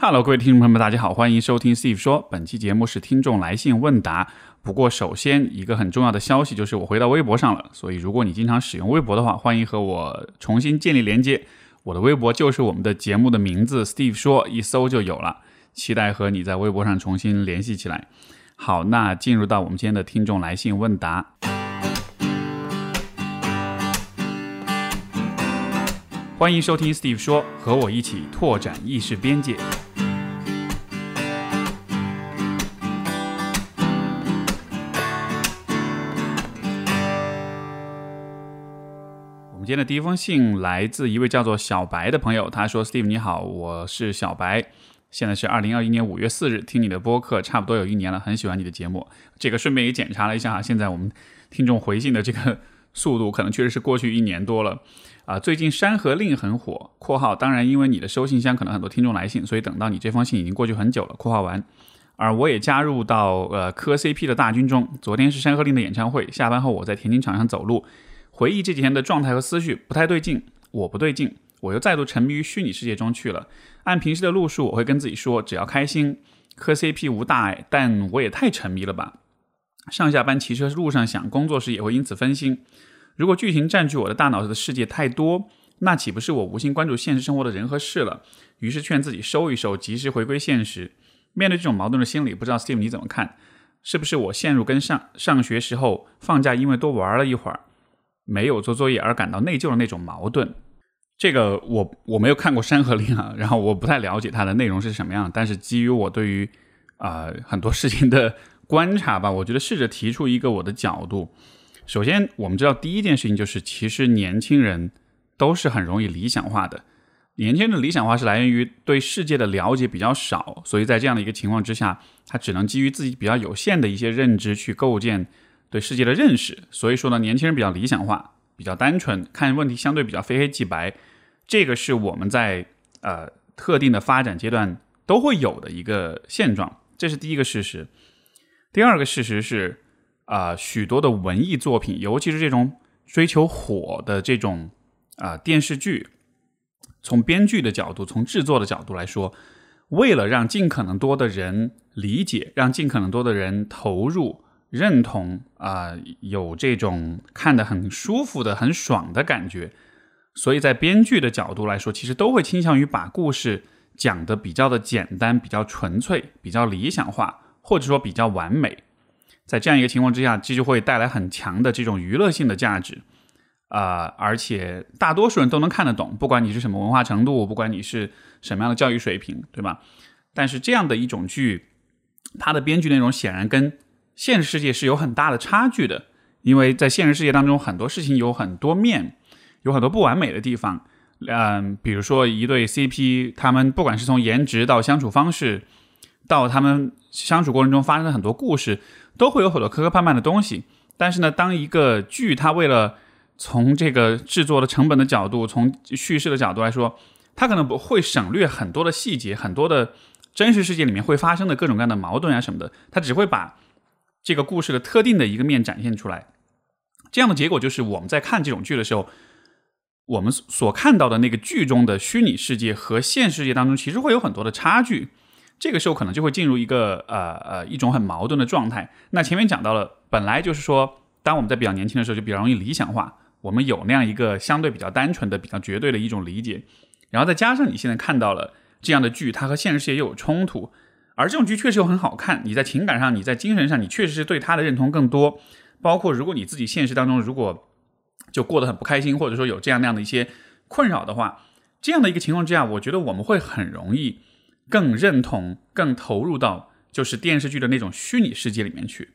Hello，各位听众朋友们，大家好，欢迎收听 Steve 说。本期节目是听众来信问答。不过，首先一个很重要的消息就是我回到微博上了，所以如果你经常使用微博的话，欢迎和我重新建立连接。我的微博就是我们的节目的名字 Steve 说，一搜就有了。期待和你在微博上重新联系起来。好，那进入到我们今天的听众来信问答。欢迎收听 Steve 说，和我一起拓展意识边界。今天的第一封信来自一位叫做小白的朋友，他说：“Steve 你好，我是小白，现在是二零二一年五月四日，听你的播客差不多有一年了，很喜欢你的节目。这个顺便也检查了一下，现在我们听众回信的这个速度，可能确实是过去一年多了啊。最近《山河令》很火（括号当然因为你的收信箱可能很多听众来信，所以等到你这封信已经过去很久了）（括号完）。而我也加入到呃磕 CP 的大军中。昨天是《山河令》的演唱会，下班后我在田径场上走路。回忆这几天的状态和思绪不太对劲，我不对劲，我又再度沉迷于虚拟世界中去了。按平时的路数，我会跟自己说，只要开心，磕 CP 无大碍。但我也太沉迷了吧？上下班骑车路上想，工作时也会因此分心。如果剧情占据我的大脑的世界太多，那岂不是我无心关注现实生活的人和事了？于是劝自己收一收，及时回归现实。面对这种矛盾的心理，不知道 Steve 你怎么看？是不是我陷入跟上上学时候放假因为多玩了一会儿？没有做作业而感到内疚的那种矛盾，这个我我没有看过《山河令》啊，然后我不太了解它的内容是什么样。但是基于我对于啊很多事情的观察吧，我觉得试着提出一个我的角度。首先，我们知道第一件事情就是，其实年轻人都是很容易理想化的。年轻人的理想化是来源于对世界的了解比较少，所以在这样的一个情况之下，他只能基于自己比较有限的一些认知去构建。对世界的认识，所以说呢，年轻人比较理想化，比较单纯，看问题相对比较非黑即白，这个是我们在呃特定的发展阶段都会有的一个现状，这是第一个事实。第二个事实是，啊，许多的文艺作品，尤其是这种追求火的这种啊电视剧，从编剧的角度，从制作的角度来说，为了让尽可能多的人理解，让尽可能多的人投入。认同啊，有这种看得很舒服的、很爽的感觉，所以在编剧的角度来说，其实都会倾向于把故事讲的比较的简单、比较纯粹、比较理想化，或者说比较完美。在这样一个情况之下，这就会带来很强的这种娱乐性的价值啊，而且大多数人都能看得懂，不管你是什么文化程度，不管你是什么样的教育水平，对吧？但是这样的一种剧，它的编剧内容显然跟现实世界是有很大的差距的，因为在现实世界当中，很多事情有很多面，有很多不完美的地方。嗯，比如说一对 CP，他们不管是从颜值到相处方式，到他们相处过程中发生的很多故事，都会有很多磕磕绊绊的东西。但是呢，当一个剧它为了从这个制作的成本的角度，从叙事的角度来说，它可能不会省略很多的细节，很多的真实世界里面会发生的各种各样的矛盾啊什么的，它只会把。这个故事的特定的一个面展现出来，这样的结果就是我们在看这种剧的时候，我们所看到的那个剧中的虚拟世界和现实世界当中其实会有很多的差距。这个时候可能就会进入一个呃呃一种很矛盾的状态。那前面讲到了，本来就是说，当我们在比较年轻的时候就比较容易理想化，我们有那样一个相对比较单纯的、比较绝对的一种理解，然后再加上你现在看到了这样的剧，它和现实世界又有冲突。而这种剧确实又很好看，你在情感上，你在精神上，你确实是对他的认同更多。包括如果你自己现实当中如果就过得很不开心，或者说有这样那样的一些困扰的话，这样的一个情况之下，我觉得我们会很容易更认同、更投入到就是电视剧的那种虚拟世界里面去。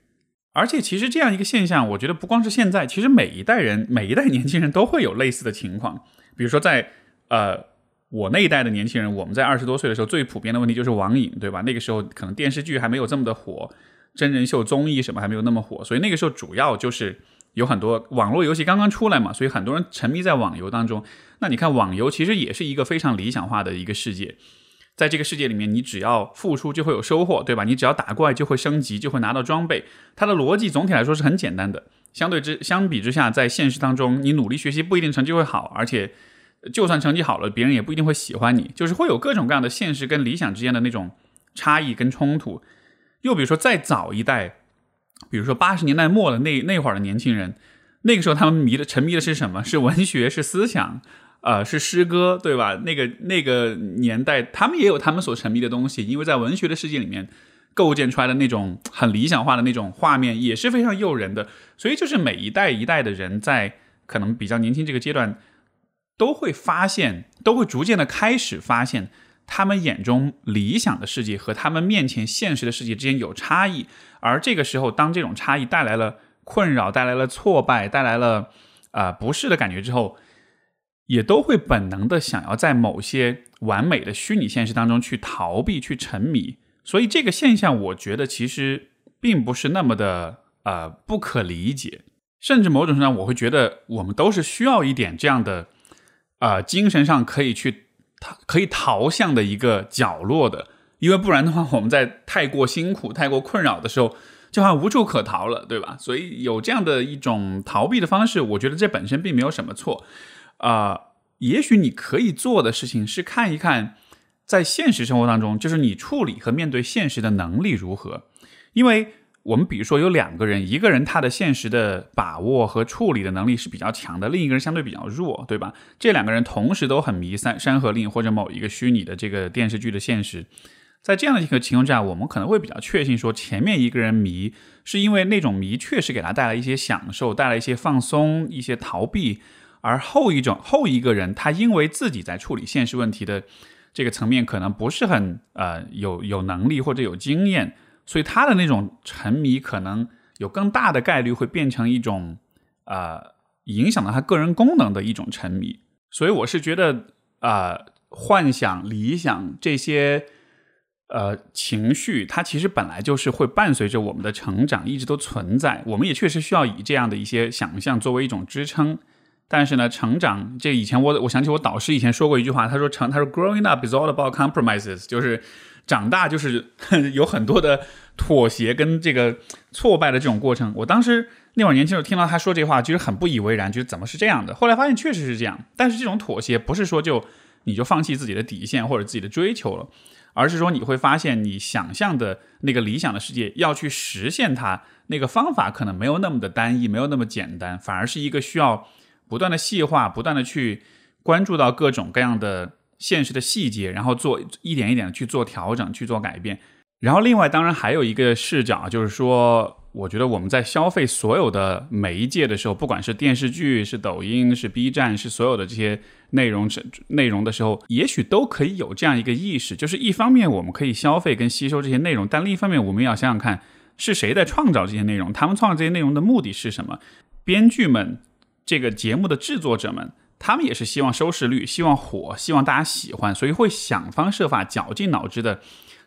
而且其实这样一个现象，我觉得不光是现在，其实每一代人、每一代年轻人都会有类似的情况。比如说在呃。我那一代的年轻人，我们在二十多岁的时候，最普遍的问题就是网瘾，对吧？那个时候可能电视剧还没有这么的火，真人秀、综艺什么还没有那么火，所以那个时候主要就是有很多网络游戏刚刚出来嘛，所以很多人沉迷在网游当中。那你看，网游其实也是一个非常理想化的一个世界，在这个世界里面，你只要付出就会有收获，对吧？你只要打怪就会升级，就会拿到装备，它的逻辑总体来说是很简单的。相对之相比之下，在现实当中，你努力学习不一定成绩会好，而且。就算成绩好了，别人也不一定会喜欢你，就是会有各种各样的现实跟理想之间的那种差异跟冲突。又比如说，再早一代，比如说八十年代末的那那会儿的年轻人，那个时候他们迷的沉迷的是什么？是文学，是思想，呃，是诗歌，对吧？那个那个年代，他们也有他们所沉迷的东西，因为在文学的世界里面构建出来的那种很理想化的那种画面也是非常诱人的。所以，就是每一代一代的人在可能比较年轻这个阶段。都会发现，都会逐渐的开始发现，他们眼中理想的世界和他们面前现实的世界之间有差异。而这个时候，当这种差异带来了困扰、带来了挫败、带来了啊不适的感觉之后，也都会本能的想要在某些完美的虚拟现实当中去逃避、去沉迷。所以这个现象，我觉得其实并不是那么的呃不可理解，甚至某种程度上，我会觉得我们都是需要一点这样的。啊，精神上可以去逃，可以逃向的一个角落的，因为不然的话，我们在太过辛苦、太过困扰的时候，就好无处可逃了，对吧？所以有这样的一种逃避的方式，我觉得这本身并没有什么错。啊，也许你可以做的事情是看一看，在现实生活当中，就是你处理和面对现实的能力如何，因为。我们比如说有两个人，一个人他的现实的把握和处理的能力是比较强的，另一个人相对比较弱，对吧？这两个人同时都很迷《三山河令》或者某一个虚拟的这个电视剧的现实，在这样的一个情况下，我们可能会比较确信说，前面一个人迷是因为那种迷确实给他带来一些享受，带来一些放松、一些逃避，而后一种后一个人他因为自己在处理现实问题的这个层面可能不是很呃有有能力或者有经验。所以他的那种沉迷可能有更大的概率会变成一种，呃，影响到他个人功能的一种沉迷。所以我是觉得，呃，幻想、理想这些，呃，情绪，它其实本来就是会伴随着我们的成长，一直都存在。我们也确实需要以这样的一些想象作为一种支撑。但是呢，成长，这以前我我想起我导师以前说过一句话，他说成，他说 growing up is all about compromises，就是。长大就是 有很多的妥协跟这个挫败的这种过程。我当时那会儿年轻时候听到他说这话，其实很不以为然，觉得怎么是这样的？后来发现确实是这样。但是这种妥协不是说就你就放弃自己的底线或者自己的追求了，而是说你会发现你想象的那个理想的世界要去实现它，那个方法可能没有那么的单一，没有那么简单，反而是一个需要不断的细化、不断的去关注到各种各样的。现实的细节，然后做一点一点的去做调整，去做改变。然后另外，当然还有一个视角，就是说，我觉得我们在消费所有的媒介的时候，不管是电视剧、是抖音、是 B 站、是所有的这些内容内容的时候，也许都可以有这样一个意识，就是一方面我们可以消费跟吸收这些内容，但另一方面我们要想想看，是谁在创造这些内容？他们创造这些内容的目的是什么？编剧们，这个节目的制作者们。他们也是希望收视率，希望火，希望大家喜欢，所以会想方设法、绞尽脑汁的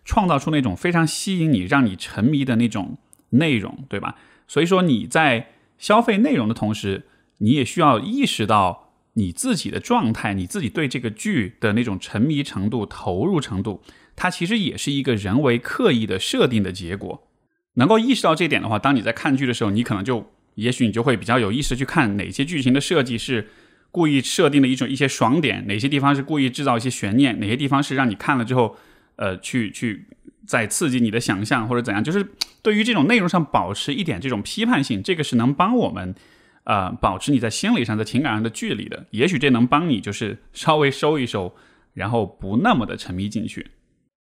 创造出那种非常吸引你、让你沉迷的那种内容，对吧？所以说你在消费内容的同时，你也需要意识到你自己的状态，你自己对这个剧的那种沉迷程度、投入程度，它其实也是一个人为刻意的设定的结果。能够意识到这点的话，当你在看剧的时候，你可能就也许你就会比较有意识去看哪些剧情的设计是。故意设定的一种一些爽点，哪些地方是故意制造一些悬念，哪些地方是让你看了之后，呃，去去再刺激你的想象或者怎样，就是对于这种内容上保持一点这种批判性，这个是能帮我们，呃，保持你在心理上、在情感上的距离的。也许这能帮你就是稍微收一收，然后不那么的沉迷进去。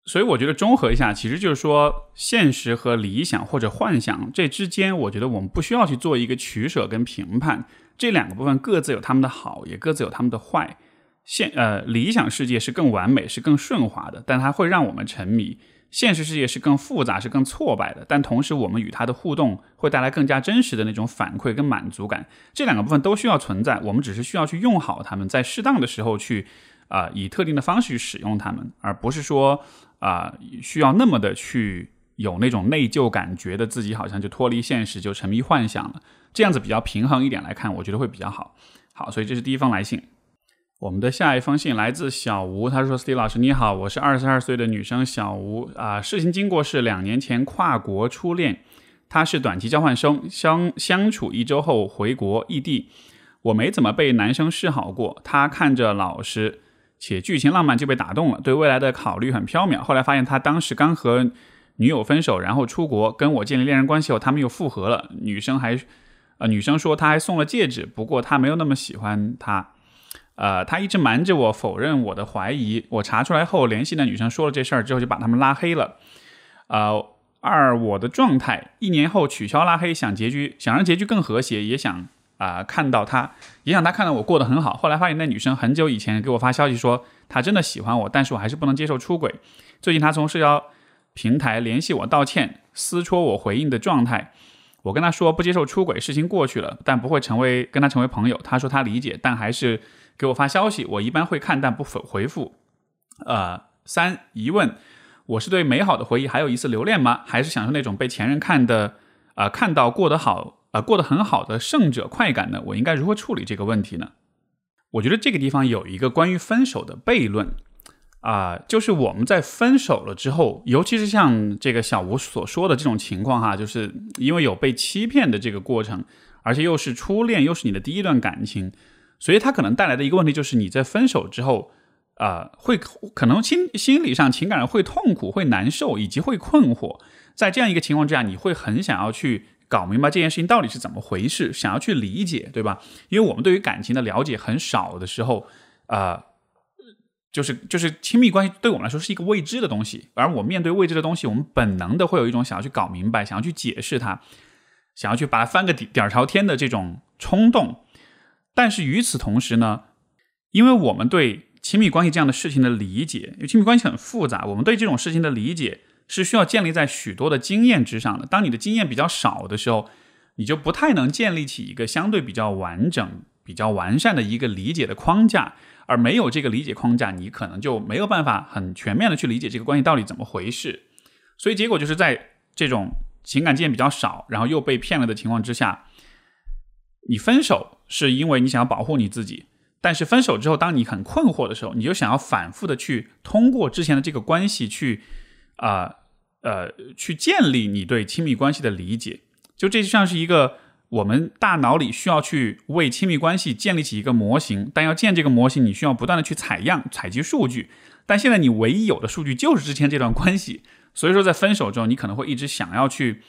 所以我觉得综合一下，其实就是说，现实和理想或者幻想这之间，我觉得我们不需要去做一个取舍跟评判。这两个部分各自有他们的好，也各自有他们的坏。现呃，理想世界是更完美，是更顺滑的，但它会让我们沉迷；现实世界是更复杂，是更挫败的，但同时我们与它的互动会带来更加真实的那种反馈跟满足感。这两个部分都需要存在，我们只是需要去用好它们，在适当的时候去啊，以特定的方式去使用它们，而不是说啊，需要那么的去有那种内疚感，觉得自己好像就脱离现实，就沉迷幻想了。这样子比较平衡一点来看，我觉得会比较好。好，所以这是第一封来信。我们的下一封信来自小吴，他说李老师你好，我是二十二岁的女生小吴啊。事情经过是两年前跨国初恋，他是短期交换生，相相处一周后回国异地。我没怎么被男生示好过，他看着老实且剧情浪漫就被打动了，对未来的考虑很飘渺。后来发现他当时刚和女友分手，然后出国跟我建立恋人关系后，他们又复合了。女生还，呃，女生说她还送了戒指，不过她没有那么喜欢他。呃，他一直瞒着我，否认我的怀疑。我查出来后，联系那女生说了这事儿之后，就把他们拉黑了。呃，二我的状态，一年后取消拉黑，想结局，想让结局更和谐，也想啊看到他，也想他看到我过得很好。后来发现那女生很久以前给我发消息说，她真的喜欢我，但是我还是不能接受出轨。最近她从社交平台联系我道歉，私戳我回应的状态。我跟他说不接受出轨，事情过去了，但不会成为跟他成为朋友。他说他理解，但还是。给我发消息，我一般会看但不回回复。呃，三疑问：我是对美好的回忆还有一丝留恋吗？还是享受那种被前任看的呃看到过得好呃过得很好的胜者快感呢？我应该如何处理这个问题呢？我觉得这个地方有一个关于分手的悖论啊，就是我们在分手了之后，尤其是像这个小吴所说的这种情况哈，就是因为有被欺骗的这个过程，而且又是初恋，又是你的第一段感情。所以，他可能带来的一个问题就是，你在分手之后，啊，会可能心心理上、情感上会痛苦、会难受，以及会困惑。在这样一个情况之下，你会很想要去搞明白这件事情到底是怎么回事，想要去理解，对吧？因为我们对于感情的了解很少的时候，啊，就是就是亲密关系对我们来说是一个未知的东西，而我面对未知的东西，我们本能的会有一种想要去搞明白、想要去解释它、想要去把它翻个底底儿朝天的这种冲动。但是与此同时呢，因为我们对亲密关系这样的事情的理解，因为亲密关系很复杂，我们对这种事情的理解是需要建立在许多的经验之上的。当你的经验比较少的时候，你就不太能建立起一个相对比较完整、比较完善的一个理解的框架。而没有这个理解框架，你可能就没有办法很全面的去理解这个关系到底怎么回事。所以结果就是在这种情感经验比较少，然后又被骗了的情况之下。你分手是因为你想要保护你自己，但是分手之后，当你很困惑的时候，你就想要反复的去通过之前的这个关系去，啊呃，去建立你对亲密关系的理解。就这就像是一个我们大脑里需要去为亲密关系建立起一个模型，但要建这个模型，你需要不断的去采样、采集数据。但现在你唯一有的数据就是之前这段关系，所以说在分手之后，你可能会一直想要去。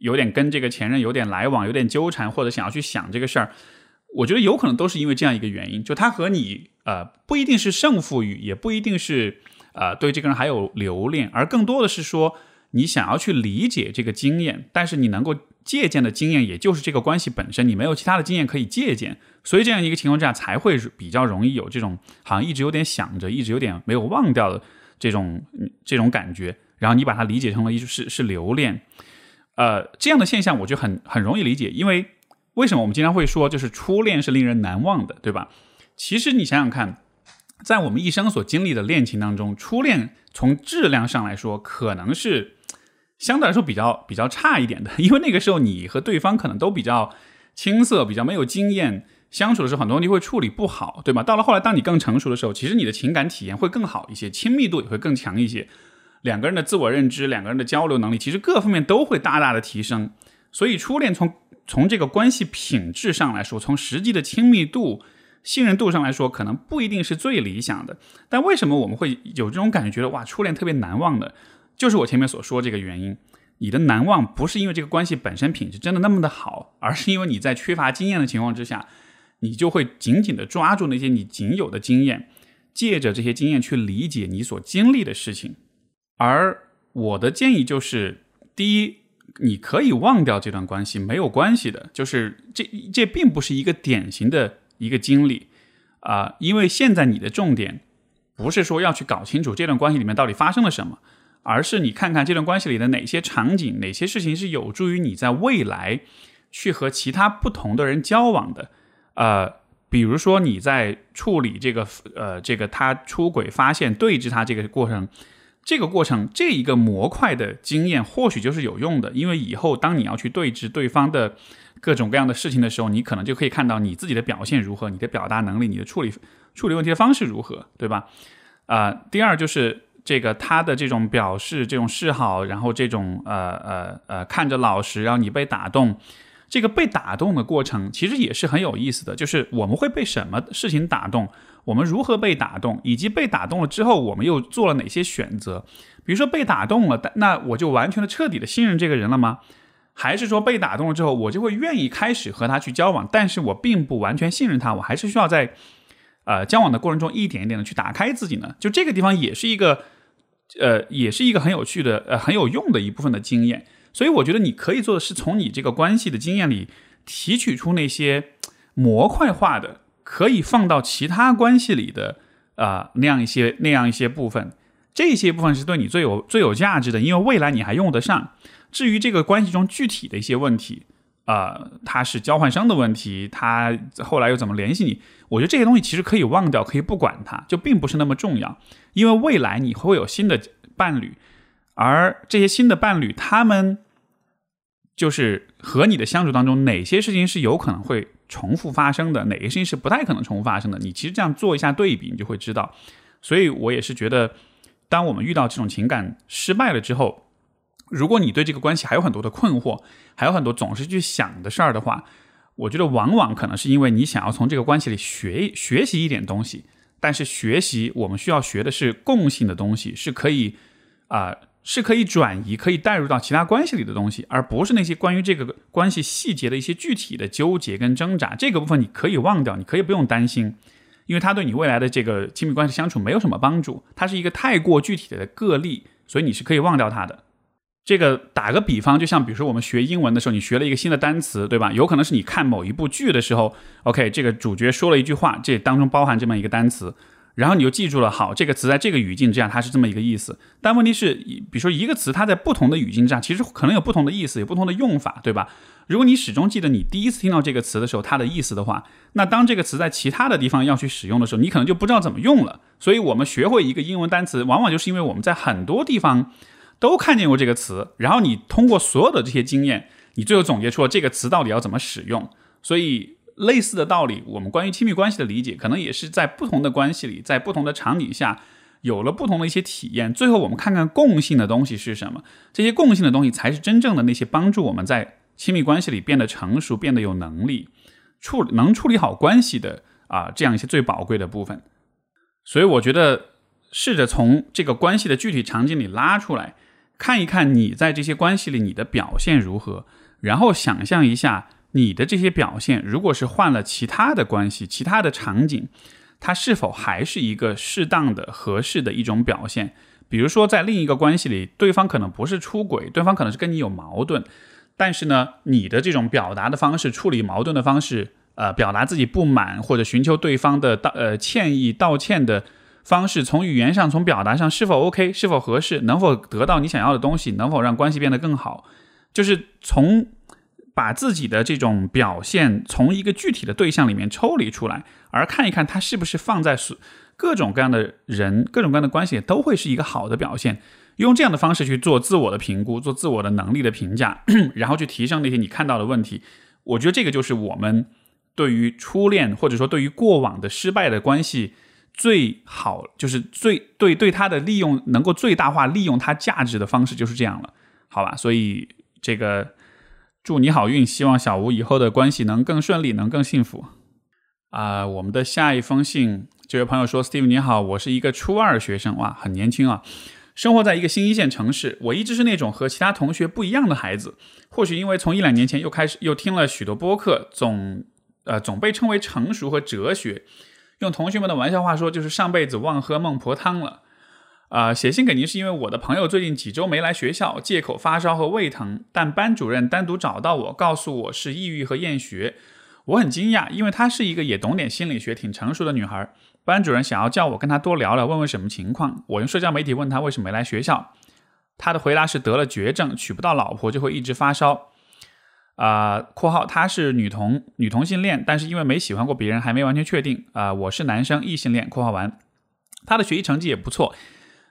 有点跟这个前任有点来往，有点纠缠，或者想要去想这个事儿，我觉得有可能都是因为这样一个原因，就他和你呃不一定是胜负欲，也不一定是呃对这个人还有留恋，而更多的是说你想要去理解这个经验，但是你能够借鉴的经验也就是这个关系本身，你没有其他的经验可以借鉴，所以这样一个情况之下才会比较容易有这种好像一直有点想着，一直有点没有忘掉的这种这种感觉，然后你把它理解成了一是是留恋。呃，这样的现象我就很很容易理解，因为为什么我们经常会说，就是初恋是令人难忘的，对吧？其实你想想看，在我们一生所经历的恋情当中，初恋从质量上来说，可能是相对来说比较比较差一点的，因为那个时候你和对方可能都比较青涩，比较没有经验，相处的时候很多问题会处理不好，对吧？到了后来，当你更成熟的时候，其实你的情感体验会更好一些，亲密度也会更强一些。两个人的自我认知，两个人的交流能力，其实各方面都会大大的提升。所以初恋从从这个关系品质上来说，从实际的亲密度、信任度上来说，可能不一定是最理想的。但为什么我们会有这种感觉，觉得哇，初恋特别难忘的？就是我前面所说这个原因。你的难忘不是因为这个关系本身品质真的那么的好，而是因为你在缺乏经验的情况之下，你就会紧紧的抓住那些你仅有的经验，借着这些经验去理解你所经历的事情。而我的建议就是，第一，你可以忘掉这段关系，没有关系的。就是这这并不是一个典型的一个经历啊，因为现在你的重点不是说要去搞清楚这段关系里面到底发生了什么，而是你看看这段关系里的哪些场景、哪些事情是有助于你在未来去和其他不同的人交往的。呃，比如说你在处理这个呃这个他出轨发现对峙他这个过程。这个过程，这一个模块的经验或许就是有用的，因为以后当你要去对峙对方的各种各样的事情的时候，你可能就可以看到你自己的表现如何，你的表达能力，你的处理处理问题的方式如何，对吧？啊，第二就是这个他的这种表示、这种示好，然后这种呃呃呃看着老实，然后你被打动，这个被打动的过程其实也是很有意思的，就是我们会被什么事情打动，我们如何被打动，以及被打动了之后我们又做了哪些选择。比如说被打动了，那我就完全的彻底的信任这个人了吗？还是说被打动了之后，我就会愿意开始和他去交往，但是我并不完全信任他，我还是需要在呃交往的过程中一点一点的去打开自己呢？就这个地方也是一个呃，也是一个很有趣的呃很有用的一部分的经验。所以我觉得你可以做的是从你这个关系的经验里提取出那些模块化的可以放到其他关系里的啊那样一些那样一些部分。这些部分是对你最有最有价值的，因为未来你还用得上。至于这个关系中具体的一些问题，呃，他是交换生的问题，他后来又怎么联系你？我觉得这些东西其实可以忘掉，可以不管它，就并不是那么重要。因为未来你会有新的伴侣，而这些新的伴侣，他们就是和你的相处当中，哪些事情是有可能会重复发生的，哪些事情是不太可能重复发生的？你其实这样做一下对比，你就会知道。所以我也是觉得。当我们遇到这种情感失败了之后，如果你对这个关系还有很多的困惑，还有很多总是去想的事儿的话，我觉得往往可能是因为你想要从这个关系里学学习一点东西，但是学习我们需要学的是共性的东西，是可以啊，是可以转移、可以带入到其他关系里的东西，而不是那些关于这个关系细节的一些具体的纠结跟挣扎。这个部分你可以忘掉，你可以不用担心。因为它对你未来的这个亲密关系相处没有什么帮助，它是一个太过具体的个例，所以你是可以忘掉它的。这个打个比方，就像比如说我们学英文的时候，你学了一个新的单词，对吧？有可能是你看某一部剧的时候，OK，这个主角说了一句话，这当中包含这么一个单词。然后你就记住了，好，这个词在这个语境之下，它是这么一个意思。但问题是，比如说一个词，它在不同的语境之下，其实可能有不同的意思，有不同的用法，对吧？如果你始终记得你第一次听到这个词的时候它的意思的话，那当这个词在其他的地方要去使用的时候，你可能就不知道怎么用了。所以，我们学会一个英文单词，往往就是因为我们在很多地方都看见过这个词，然后你通过所有的这些经验，你最后总结出了这个词到底要怎么使用。所以。类似的道理，我们关于亲密关系的理解，可能也是在不同的关系里，在不同的场景下，有了不同的一些体验。最后，我们看看共性的东西是什么？这些共性的东西才是真正的那些帮助我们在亲密关系里变得成熟、变得有能力处能处理好关系的啊，这样一些最宝贵的部分。所以，我觉得试着从这个关系的具体场景里拉出来，看一看你在这些关系里你的表现如何，然后想象一下。你的这些表现，如果是换了其他的关系、其他的场景，它是否还是一个适当的、合适的一种表现？比如说，在另一个关系里，对方可能不是出轨，对方可能是跟你有矛盾，但是呢，你的这种表达的方式、处理矛盾的方式，呃，表达自己不满或者寻求对方的道呃歉意、道歉的方式，从语言上、从表达上是否 OK，是否合适，能否得到你想要的东西，能否让关系变得更好？就是从。把自己的这种表现从一个具体的对象里面抽离出来，而看一看他是不是放在各种各样的人、各种各样的关系都会是一个好的表现。用这样的方式去做自我的评估，做自我的能力的评价，然后去提升那些你看到的问题。我觉得这个就是我们对于初恋或者说对于过往的失败的关系最好，就是最对对他的利用能够最大化利用它价值的方式就是这样了，好吧？所以这个。祝你好运，希望小吴以后的关系能更顺利，能更幸福。啊，我们的下一封信，这位朋友说：“Steve 你好，我是一个初二学生，哇，很年轻啊，生活在一个新一线城市。我一直是那种和其他同学不一样的孩子。或许因为从一两年前又开始又听了许多播客，总呃总被称为成熟和哲学。用同学们的玩笑话说，就是上辈子忘喝孟婆汤了。”啊，写信给您是因为我的朋友最近几周没来学校，借口发烧和胃疼，但班主任单独找到我，告诉我是抑郁和厌学。我很惊讶，因为她是一个也懂点心理学、挺成熟的女孩。班主任想要叫我跟她多聊聊，问问什么情况。我用社交媒体问她为什么没来学校，她的回答是得了绝症，娶不到老婆就会一直发烧。啊，括号他是女同女同性恋，但是因为没喜欢过别人，还没完全确定。啊，我是男生异性恋。括号完，他的学习成绩也不错。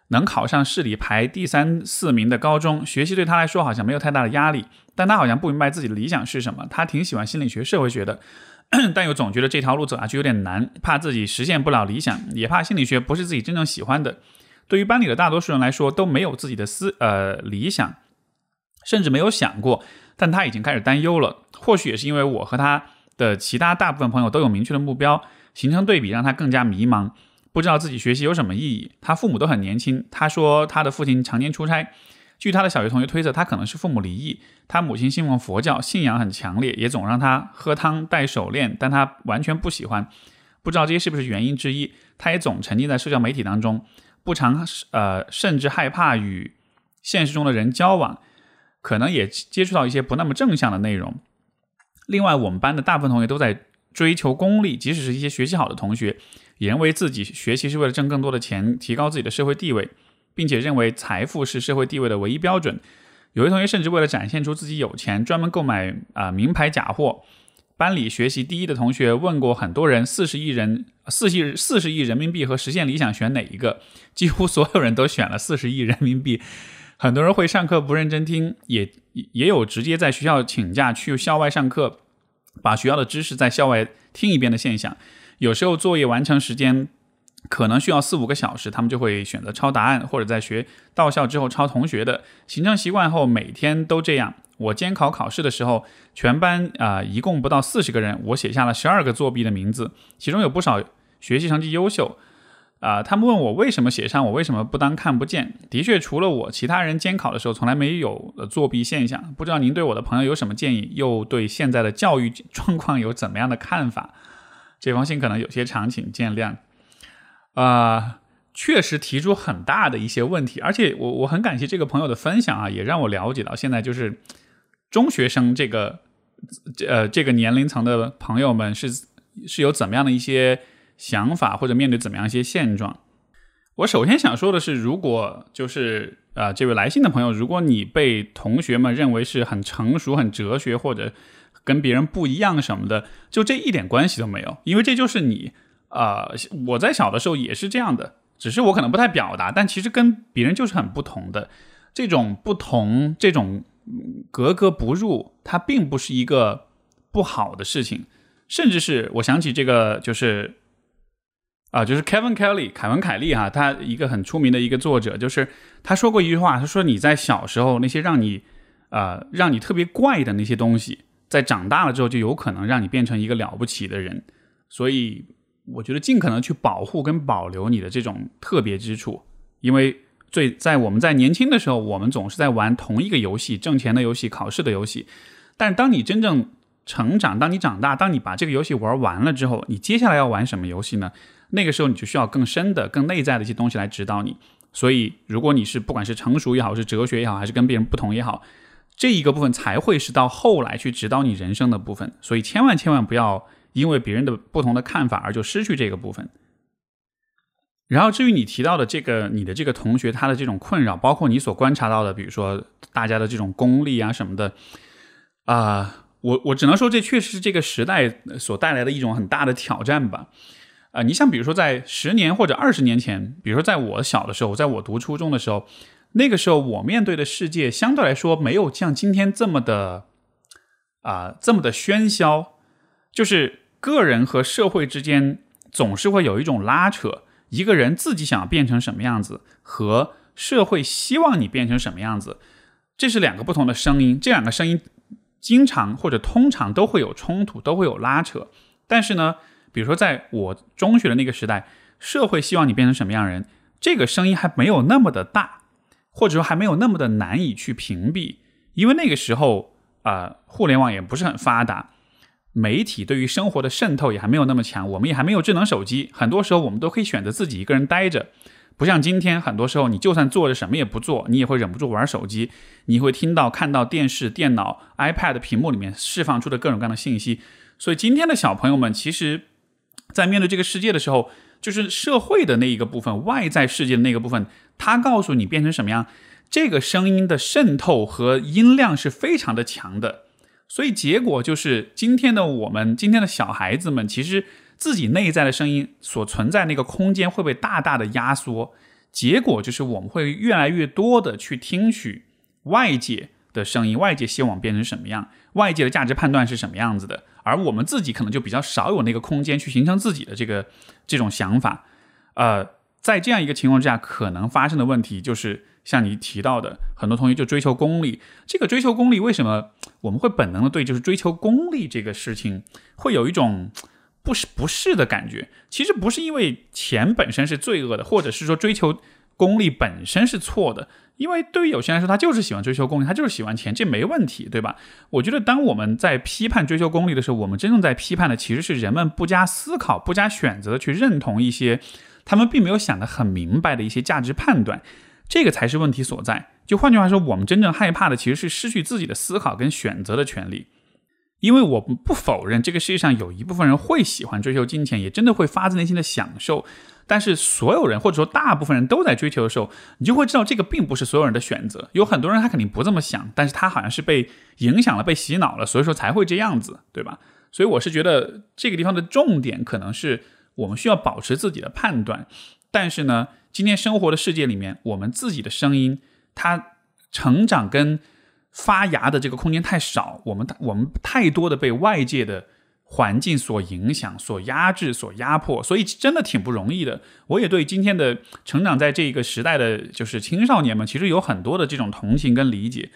能考上市里排第三四名的高中，学习对他来说好像没有太大的压力，但他好像不明白自己的理想是什么。他挺喜欢心理学、社会学的，但又总觉得这条路走下去有点难，怕自己实现不了理想，也怕心理学不是自己真正喜欢的。对于班里的大多数人来说，都没有自己的思呃理想，甚至没有想过，但他已经开始担忧了。或许也是因为我和他的其他大部分朋友都有明确的目标，形成对比，让他更加迷茫，不知道自己学习有什么意义。他父母都很年轻，他说他的父亲常年出差。据他的小学同学推测，他可能是父母离异。他母亲信奉佛教，信仰很强烈，也总让他喝汤戴手链，但他完全不喜欢。不知道这些是不是原因之一？他也总沉浸在社交媒体当中，不常呃，甚至害怕与现实中的人交往，可能也接触到一些不那么正向的内容。另外，我们班的大部分同学都在追求功利，即使是一些学习好的同学，也认为自己学习是为了挣更多的钱，提高自己的社会地位。并且认为财富是社会地位的唯一标准。有些同学甚至为了展现出自己有钱，专门购买啊名牌假货。班里学习第一的同学问过很多人：四十亿人、四亿四十亿人民币和实现理想选哪一个？几乎所有人都选了四十亿人民币。很多人会上课不认真听，也也有直接在学校请假去校外上课，把学校的知识在校外听一遍的现象。有时候作业完成时间。可能需要四五个小时，他们就会选择抄答案，或者在学到校之后抄同学的。形成习惯后，每天都这样。我监考考试的时候，全班啊一共不到四十个人，我写下了十二个作弊的名字，其中有不少学习成绩优秀。啊，他们问我为什么写上，我为什么不当看不见？的确，除了我，其他人监考的时候从来没有作弊现象。不知道您对我的朋友有什么建议，又对现在的教育 状况有怎么样的看法？这封信可能有些长，请见谅。啊，确实提出很大的一些问题，而且我我很感谢这个朋友的分享啊，也让我了解到现在就是中学生这个呃这个年龄层的朋友们是是有怎么样的一些想法，或者面对怎么样一些现状。我首先想说的是，如果就是啊这位来信的朋友，如果你被同学们认为是很成熟、很哲学，或者跟别人不一样什么的，就这一点关系都没有，因为这就是你。啊，我在小的时候也是这样的，只是我可能不太表达，但其实跟别人就是很不同的。这种不同，这种格格不入，它并不是一个不好的事情，甚至是我想起这个，就是啊，就是 Kevin Kelly 凯文·凯利哈，他一个很出名的一个作者，就是他说过一句话，他说你在小时候那些让你啊让你特别怪的那些东西，在长大了之后就有可能让你变成一个了不起的人，所以。我觉得尽可能去保护跟保留你的这种特别之处，因为最在我们在年轻的时候，我们总是在玩同一个游戏，挣钱的游戏、考试的游戏。但当你真正成长，当你长大，当你把这个游戏玩完了之后，你接下来要玩什么游戏呢？那个时候你就需要更深的、更内在的一些东西来指导你。所以，如果你是不管是成熟也好，是哲学也好，还是跟别人不同也好，这一个部分才会是到后来去指导你人生的部分。所以，千万千万不要。因为别人的不同的看法而就失去这个部分。然后至于你提到的这个你的这个同学他的这种困扰，包括你所观察到的，比如说大家的这种功利啊什么的，啊，我我只能说这确实是这个时代所带来的一种很大的挑战吧。啊，你像比如说在十年或者二十年前，比如说在我小的时候，在我读初中的时候，那个时候我面对的世界相对来说没有像今天这么的啊这么的喧嚣，就是。个人和社会之间总是会有一种拉扯，一个人自己想要变成什么样子，和社会希望你变成什么样子，这是两个不同的声音。这两个声音经常或者通常都会有冲突，都会有拉扯。但是呢，比如说在我中学的那个时代，社会希望你变成什么样人，这个声音还没有那么的大，或者说还没有那么的难以去屏蔽，因为那个时候啊，互联网也不是很发达。媒体对于生活的渗透也还没有那么强，我们也还没有智能手机，很多时候我们都可以选择自己一个人待着，不像今天，很多时候你就算坐着什么也不做，你也会忍不住玩手机，你会听到、看到电视、电脑、iPad 屏幕里面释放出的各种各样的信息。所以今天的小朋友们，其实，在面对这个世界的时候，就是社会的那一个部分、外在世界的那个部分，它告诉你变成什么样，这个声音的渗透和音量是非常的强的。所以结果就是，今天的我们，今天的小孩子们，其实自己内在的声音所存在那个空间会被大大的压缩。结果就是，我们会越来越多的去听取外界的声音，外界希望变成什么样，外界的价值判断是什么样子的，而我们自己可能就比较少有那个空间去形成自己的这个这种想法。呃，在这样一个情况之下，可能发生的问题就是像你提到的，很多同学就追求功利。这个追求功利，为什么我们会本能的对就是追求功利这个事情会有一种不是不是的感觉？其实不是因为钱本身是罪恶的，或者是说追求功利本身是错的。因为对于有些人来说，他就是喜欢追求功利，他就是喜欢钱，这没问题，对吧？我觉得当我们在批判追求功利的时候，我们真正在批判的其实是人们不加思考、不加选择的去认同一些。他们并没有想得很明白的一些价值判断，这个才是问题所在。就换句话说，我们真正害怕的其实是失去自己的思考跟选择的权利。因为我不否认这个世界上有一部分人会喜欢追求金钱，也真的会发自内心的享受。但是所有人或者说大部分人都在追求的时候，你就会知道这个并不是所有人的选择。有很多人他肯定不这么想，但是他好像是被影响了、被洗脑了，所以说才会这样子，对吧？所以我是觉得这个地方的重点可能是。我们需要保持自己的判断，但是呢，今天生活的世界里面，我们自己的声音，它成长跟发芽的这个空间太少，我们我们太多的被外界的环境所影响、所压制、所压迫，所以真的挺不容易的。我也对今天的成长在这个时代的就是青少年们，其实有很多的这种同情跟理解。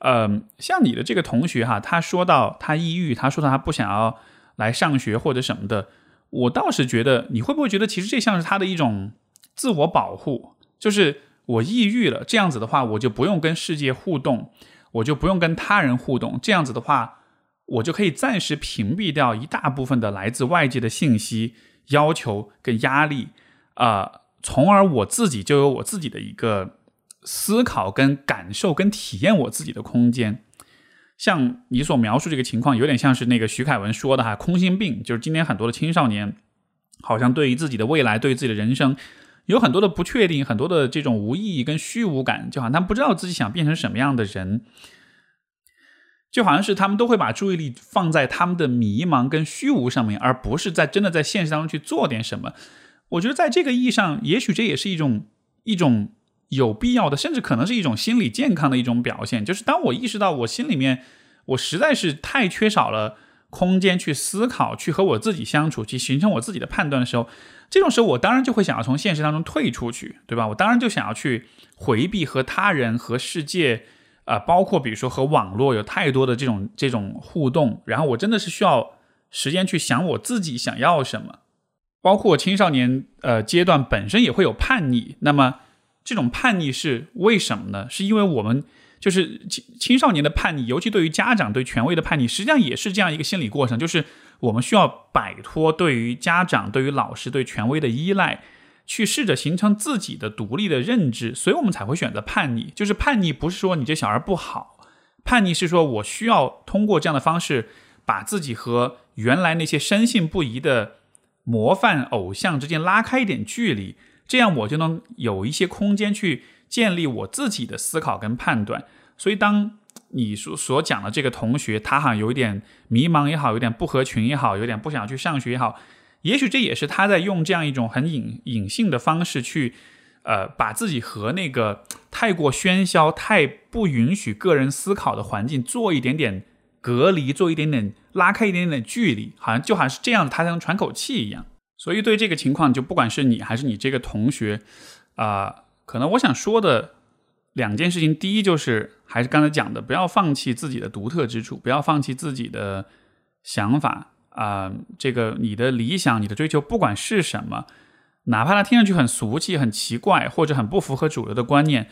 嗯，像你的这个同学哈，他说到他抑郁，他说到他不想要来上学或者什么的。我倒是觉得，你会不会觉得，其实这像是他的一种自我保护，就是我抑郁了，这样子的话，我就不用跟世界互动，我就不用跟他人互动，这样子的话，我就可以暂时屏蔽掉一大部分的来自外界的信息、要求跟压力，啊，从而我自己就有我自己的一个思考、跟感受、跟体验我自己的空间。像你所描述这个情况，有点像是那个徐凯文说的哈，空心病，就是今天很多的青少年，好像对于自己的未来，对于自己的人生，有很多的不确定，很多的这种无意义跟虚无感，就好像他不知道自己想变成什么样的人，就好像是他们都会把注意力放在他们的迷茫跟虚无上面，而不是在真的在现实当中去做点什么。我觉得在这个意义上，也许这也是一种一种。有必要的，甚至可能是一种心理健康的一种表现。就是当我意识到我心里面，我实在是太缺少了空间去思考，去和我自己相处，去形成我自己的判断的时候，这种时候我当然就会想要从现实当中退出去，对吧？我当然就想要去回避和他人、和世界，啊，包括比如说和网络有太多的这种这种互动，然后我真的是需要时间去想我自己想要什么。包括青少年呃阶段本身也会有叛逆，那么。这种叛逆是为什么呢？是因为我们就是青青少年的叛逆，尤其对于家长对权威的叛逆，实际上也是这样一个心理过程，就是我们需要摆脱对于家长、对于老师、对权威的依赖，去试着形成自己的独立的认知，所以我们才会选择叛逆。就是叛逆不是说你这小孩不好，叛逆是说我需要通过这样的方式，把自己和原来那些深信不疑的模范偶像之间拉开一点距离。这样我就能有一些空间去建立我自己的思考跟判断。所以，当你所所讲的这个同学，他好像有一点迷茫也好，有点不合群也好，有点不想去上学也好，也许这也是他在用这样一种很隐隐性的方式去，呃，把自己和那个太过喧嚣、太不允许个人思考的环境做一点点隔离，做一点点拉开一点点距离，好像就好像是这样，他才能喘口气一样。所以，对这个情况，就不管是你还是你这个同学，啊，可能我想说的两件事情，第一就是还是刚才讲的，不要放弃自己的独特之处，不要放弃自己的想法啊，这个你的理想、你的追求，不管是什么，哪怕它听上去很俗气、很奇怪，或者很不符合主流的观念，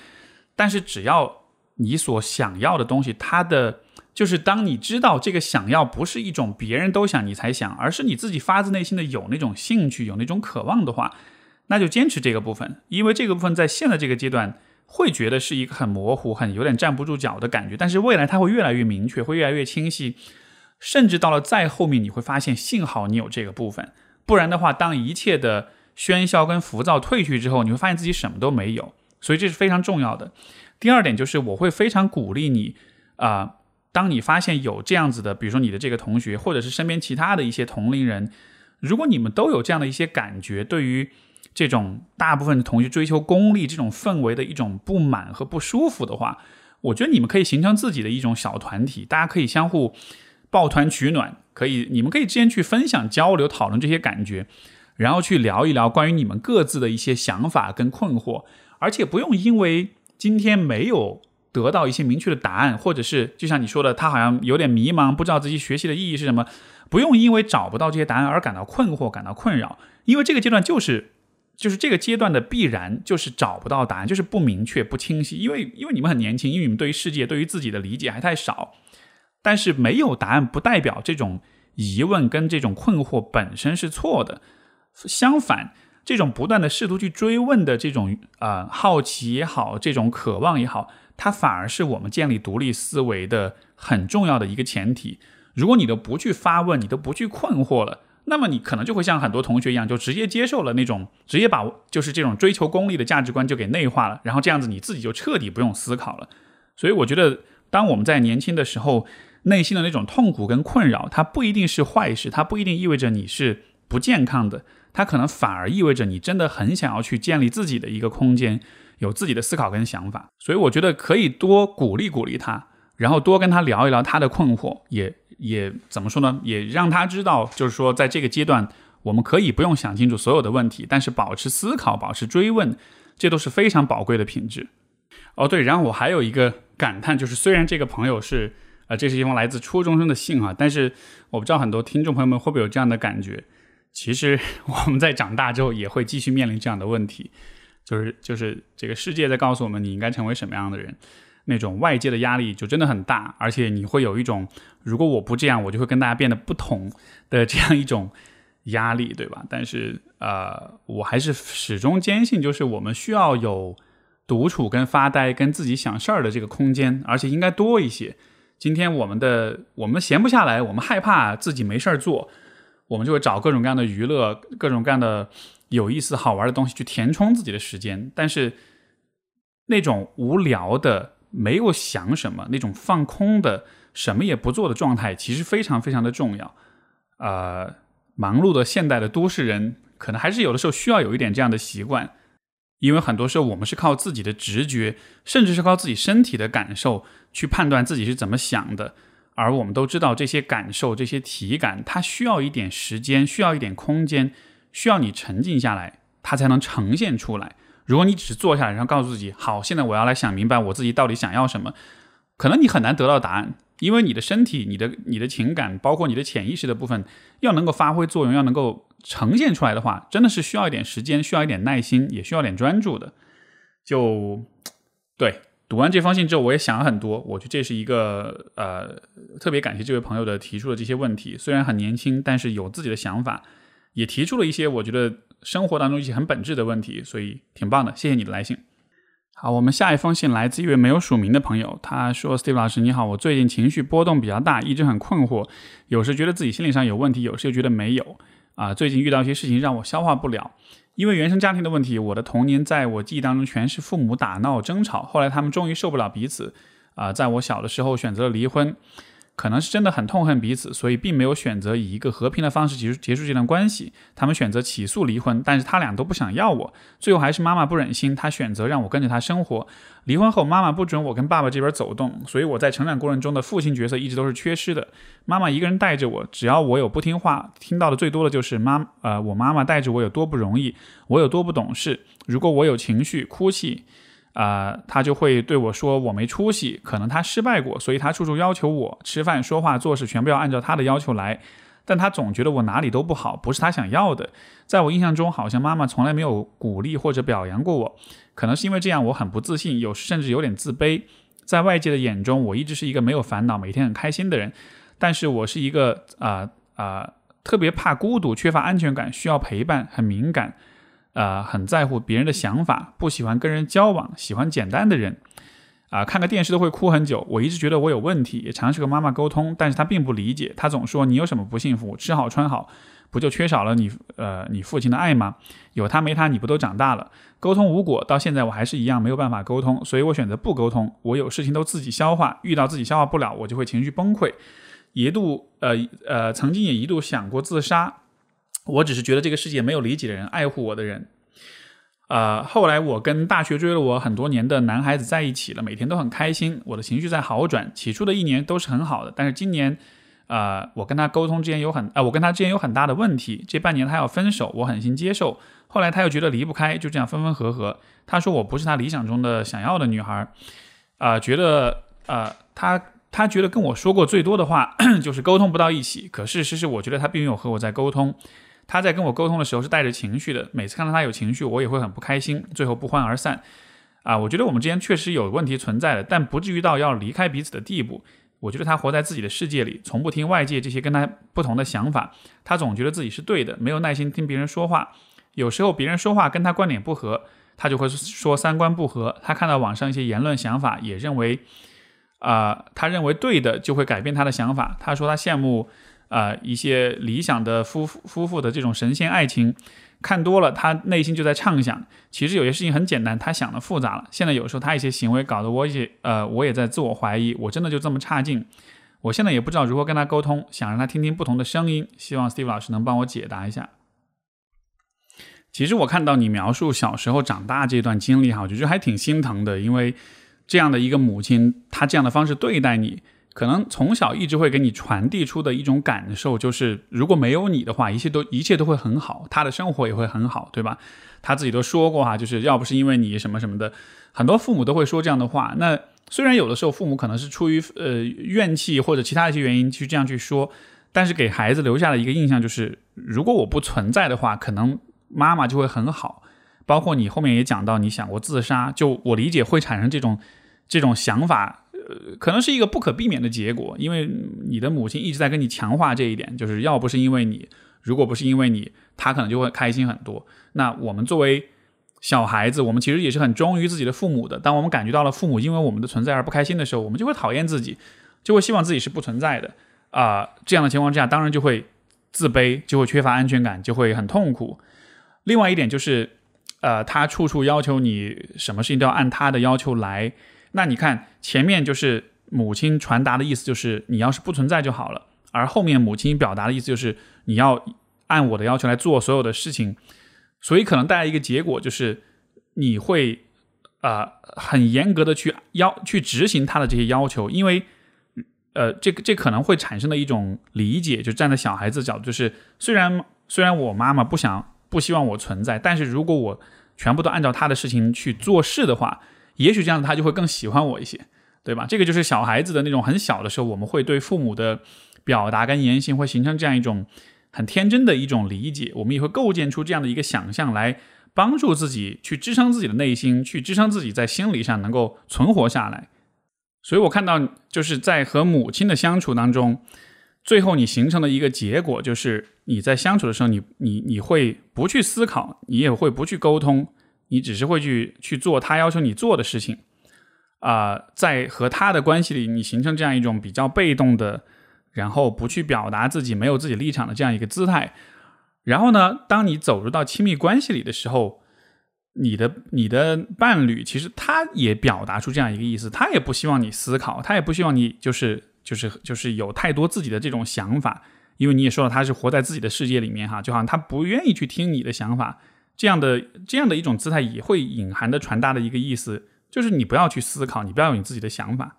但是只要你所想要的东西，它的。就是当你知道这个想要不是一种别人都想你才想，而是你自己发自内心的有那种兴趣、有那种渴望的话，那就坚持这个部分，因为这个部分在现在这个阶段会觉得是一个很模糊、很有点站不住脚的感觉，但是未来它会越来越明确，会越来越清晰，甚至到了再后面，你会发现幸好你有这个部分，不然的话，当一切的喧嚣跟浮躁退去之后，你会发现自己什么都没有，所以这是非常重要的。第二点就是我会非常鼓励你啊。当你发现有这样子的，比如说你的这个同学，或者是身边其他的一些同龄人，如果你们都有这样的一些感觉，对于这种大部分同学追求功利这种氛围的一种不满和不舒服的话，我觉得你们可以形成自己的一种小团体，大家可以相互抱团取暖，可以你们可以之间去分享、交流、讨论这些感觉，然后去聊一聊关于你们各自的一些想法跟困惑，而且不用因为今天没有得到一些明确的答案，或者是就像你说的，他好像有点迷茫，不知道自己学习的意义是什么，不用因为找不到这些答案而感到困惑、感到困扰，因为这个阶段就是就是这个阶段的必然，就是找不到答案，就是不明确、不清晰，因为因为你们很年轻，因为你们对于世界、对于自己的理解还太少，但是没有答案不代表这种疑问跟这种困惑本身是错的。相反，这种不断的试图去追问的这种呃好奇也好，这种渴望也好，它反而是我们建立独立思维的很重要的一个前提。如果你都不去发问，你都不去困惑了，那么你可能就会像很多同学一样，就直接接受了那种，直接把就是这种追求功利的价值观就给内化了，然后这样子你自己就彻底不用思考了。所以我觉得，当我们在年轻的时候，内心的那种痛苦跟困扰，它不一定是坏事，它不一定意味着你是不健康的。它可能反而意味着你真的很想要去建立自己的一个空间，有自己的思考跟想法，所以我觉得可以多鼓励鼓励他，然后多跟他聊一聊他的困惑，也也怎么说呢？也让他知道，就是说在这个阶段，我们可以不用想清楚所有的问题，但是保持思考，保持追问，这都是非常宝贵的品质。哦，对，然后我还有一个感叹，就是虽然这个朋友是，呃，这是一封来自初中生的信啊，但是我不知道很多听众朋友们会不会有这样的感觉。其实 我们在长大之后也会继续面临这样的问题，就是就是这个世界在告诉我们你应该成为什么样的人，那种外界的压力就真的很大，而且你会有一种如果我不这样，我就会跟大家变得不同的这样一种压力，对吧？但是呃，我还是始终坚信，就是我们需要有独处跟发呆跟自己想事儿的这个空间，而且应该多一些。今天我们的我们闲不下来，我们害怕自己没事儿做。我们就会找各种各样的娱乐，各种各样的有意思、好玩的东西去填充自己的时间。但是，那种无聊的、没有想什么、那种放空的、什么也不做的状态，其实非常非常的重要。呃，忙碌的现代的都市人，可能还是有的时候需要有一点这样的习惯，因为很多时候我们是靠自己的直觉，甚至是靠自己身体的感受去判断自己是怎么想的。而我们都知道，这些感受、这些体感，它需要一点时间，需要一点空间，需要你沉静下来，它才能呈现出来。如果你只是坐下来，然后告诉自己：“好，现在我要来想明白我自己到底想要什么。”可能你很难得到答案，因为你的身体、你的、你的情感，包括你的潜意识的部分，要能够发挥作用，要能够呈现出来的话，真的是需要一点时间，需要一点耐心，也需要点专注的。就对。读完这封信之后，我也想了很多。我觉得这是一个呃，特别感谢这位朋友的提出的这些问题。虽然很年轻，但是有自己的想法，也提出了一些我觉得生活当中一些很本质的问题，所以挺棒的。谢谢你的来信。好，我们下一封信来自一位没有署名的朋友，他说：“Steve 老师你好，我最近情绪波动比较大，一直很困惑，有时觉得自己心理上有问题，有时又觉得没有。啊，最近遇到一些事情让我消化不了。”因为原生家庭的问题，我的童年在我记忆当中全是父母打闹争吵。后来他们终于受不了彼此，啊，在我小的时候选择了离婚。可能是真的很痛恨彼此，所以并没有选择以一个和平的方式结束结束这段关系。他们选择起诉离婚，但是他俩都不想要我。最后还是妈妈不忍心，她选择让我跟着她生活。离婚后，妈妈不准我跟爸爸这边走动，所以我在成长过程中的父亲角色一直都是缺失的。妈妈一个人带着我，只要我有不听话，听到的最多的就是妈呃，我妈妈带着我有多不容易，我有多不懂事。如果我有情绪哭泣。啊，他就会对我说我没出息，可能他失败过，所以他处处要求我吃饭、说话、做事全部要按照他的要求来。但他总觉得我哪里都不好，不是他想要的。在我印象中，好像妈妈从来没有鼓励或者表扬过我，可能是因为这样，我很不自信，有时甚至有点自卑。在外界的眼中，我一直是一个没有烦恼、每天很开心的人。但是我是一个啊啊，特别怕孤独、缺乏安全感、需要陪伴、很敏感。呃，很在乎别人的想法，不喜欢跟人交往，喜欢简单的人。啊，看个电视都会哭很久。我一直觉得我有问题，也尝试和妈妈沟通，但是她并不理解。她总说：“你有什么不幸福？吃好穿好，不就缺少了你呃你父亲的爱吗？有他没他，你不都长大了？”沟通无果，到现在我还是一样没有办法沟通，所以我选择不沟通。我有事情都自己消化，遇到自己消化不了，我就会情绪崩溃，一度呃呃曾经也一度想过自杀。我只是觉得这个世界没有理解的人，爱护我的人。呃，后来我跟大学追了我很多年的男孩子在一起了，每天都很开心，我的情绪在好转。起初的一年都是很好的，但是今年，呃，我跟他沟通之间有很，呃，我跟他之间有很大的问题。这半年他要分手，我狠心接受。后来他又觉得离不开，就这样分分合合。他说我不是他理想中的想要的女孩，啊，觉得，呃，他他觉得跟我说过最多的话 就是沟通不到一起。可事实是，我觉得他并没有和我在沟通。他在跟我沟通的时候是带着情绪的，每次看到他有情绪，我也会很不开心，最后不欢而散。啊，我觉得我们之间确实有问题存在的，但不至于到要离开彼此的地步。我觉得他活在自己的世界里，从不听外界这些跟他不同的想法。他总觉得自己是对的，没有耐心听别人说话。有时候别人说话跟他观点不合，他就会说三观不合。他看到网上一些言论想法，也认为，啊，他认为对的就会改变他的想法。他说他羡慕，呃，一些理想的夫妇夫妇的这种神仙爱情。看多了，他内心就在畅想。其实有些事情很简单，他想的复杂了。现在有时候他一些行为搞得我也呃，我也在自我怀疑，我真的就这么差劲？我现在也不知道如何跟他沟通，想让他听听不同的声音。希望 Steve 老师能帮我解答一下。其实我看到你描述小时候长大这段经历哈，我觉得还挺心疼的，因为这样的一个母亲，她这样的方式对待你。可能从小一直会给你传递出的一种感受，就是如果没有你的话，一切都一切都会很好，他的生活也会很好，对吧？他自己都说过哈，就是要不是因为你什么什么的，很多父母都会说这样的话。那虽然有的时候父母可能是出于呃怨气或者其他一些原因去这样去说，但是给孩子留下的一个印象就是，如果我不存在的话，可能妈妈就会很好。包括你后面也讲到，你想过自杀，就我理解会产生这种这种想法。呃，可能是一个不可避免的结果，因为你的母亲一直在跟你强化这一点，就是要不是因为你，如果不是因为你，他可能就会开心很多。那我们作为小孩子，我们其实也是很忠于自己的父母的。当我们感觉到了父母因为我们的存在而不开心的时候，我们就会讨厌自己，就会希望自己是不存在的啊。这样的情况之下，当然就会自卑，就会缺乏安全感，就会很痛苦。另外一点就是，呃，他处处要求你，什么事情都要按他的要求来。那你看，前面就是母亲传达的意思，就是你要是不存在就好了；而后面母亲表达的意思，就是你要按我的要求来做所有的事情。所以可能带来一个结果，就是你会呃很严格的去要去执行他的这些要求，因为呃这个这可能会产生的一种理解，就站在小孩子角度，就是虽然虽然我妈妈不想不希望我存在，但是如果我全部都按照他的事情去做事的话。也许这样他就会更喜欢我一些，对吧？这个就是小孩子的那种很小的时候，我们会对父母的表达跟言行会形成这样一种很天真的一种理解，我们也会构建出这样的一个想象来帮助自己去支撑自己的内心，去支撑自己在心理上能够存活下来。所以我看到就是在和母亲的相处当中，最后你形成的一个结果就是你在相处的时候，你你你会不去思考，你也会不去沟通。你只是会去去做他要求你做的事情，啊，在和他的关系里，你形成这样一种比较被动的，然后不去表达自己、没有自己立场的这样一个姿态。然后呢，当你走入到亲密关系里的时候，你的你的伴侣其实他也表达出这样一个意思，他也不希望你思考，他也不希望你就是就是就是有太多自己的这种想法，因为你也说了，他是活在自己的世界里面哈，就好像他不愿意去听你的想法。这样的这样的一种姿态也会隐含的传达的一个意思，就是你不要去思考，你不要有你自己的想法，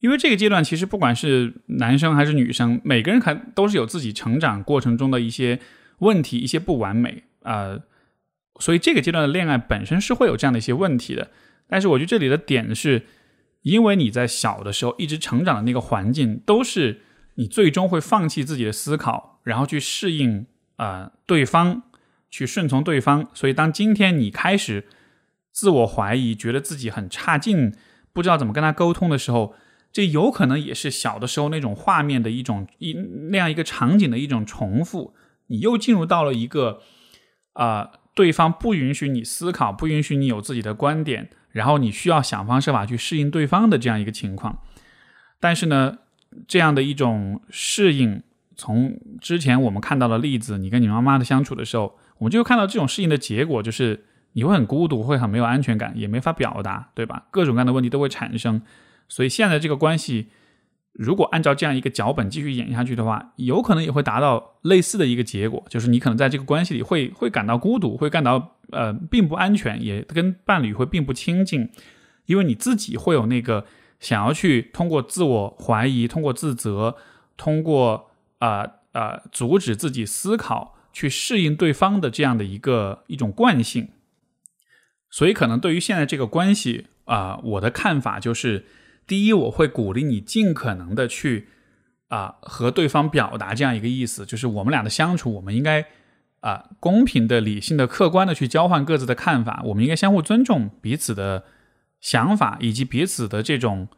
因为这个阶段其实不管是男生还是女生，每个人还都是有自己成长过程中的一些问题、一些不完美啊，所以这个阶段的恋爱本身是会有这样的一些问题的。但是我觉得这里的点是，因为你在小的时候一直成长的那个环境，都是你最终会放弃自己的思考，然后去适应啊对方。去顺从对方，所以当今天你开始自我怀疑，觉得自己很差劲，不知道怎么跟他沟通的时候，这有可能也是小的时候那种画面的一种一那样一个场景的一种重复。你又进入到了一个啊，对方不允许你思考，不允许你有自己的观点，然后你需要想方设法去适应对方的这样一个情况。但是呢，这样的一种适应，从之前我们看到的例子，你跟你妈妈的相处的时候。我们就看到这种事情的结果，就是你会很孤独，会很没有安全感，也没法表达，对吧？各种各样的问题都会产生。所以现在这个关系，如果按照这样一个脚本继续演下去的话，有可能也会达到类似的一个结果，就是你可能在这个关系里会会感到孤独，会感到呃并不安全，也跟伴侣会并不亲近，因为你自己会有那个想要去通过自我怀疑、通过自责通过啊啊阻止自己思考，去适应对方的这样的一个一种惯性。所以，可能对于现在这个关系啊，我的看法就是：第一，我会鼓励你尽可能的去啊和对方表达这样一个意思，就是我们俩的相处，我们应该啊公平的、理性的、客观的去交换各自的看法，我们应该相互尊重彼此的想法以及彼此的这种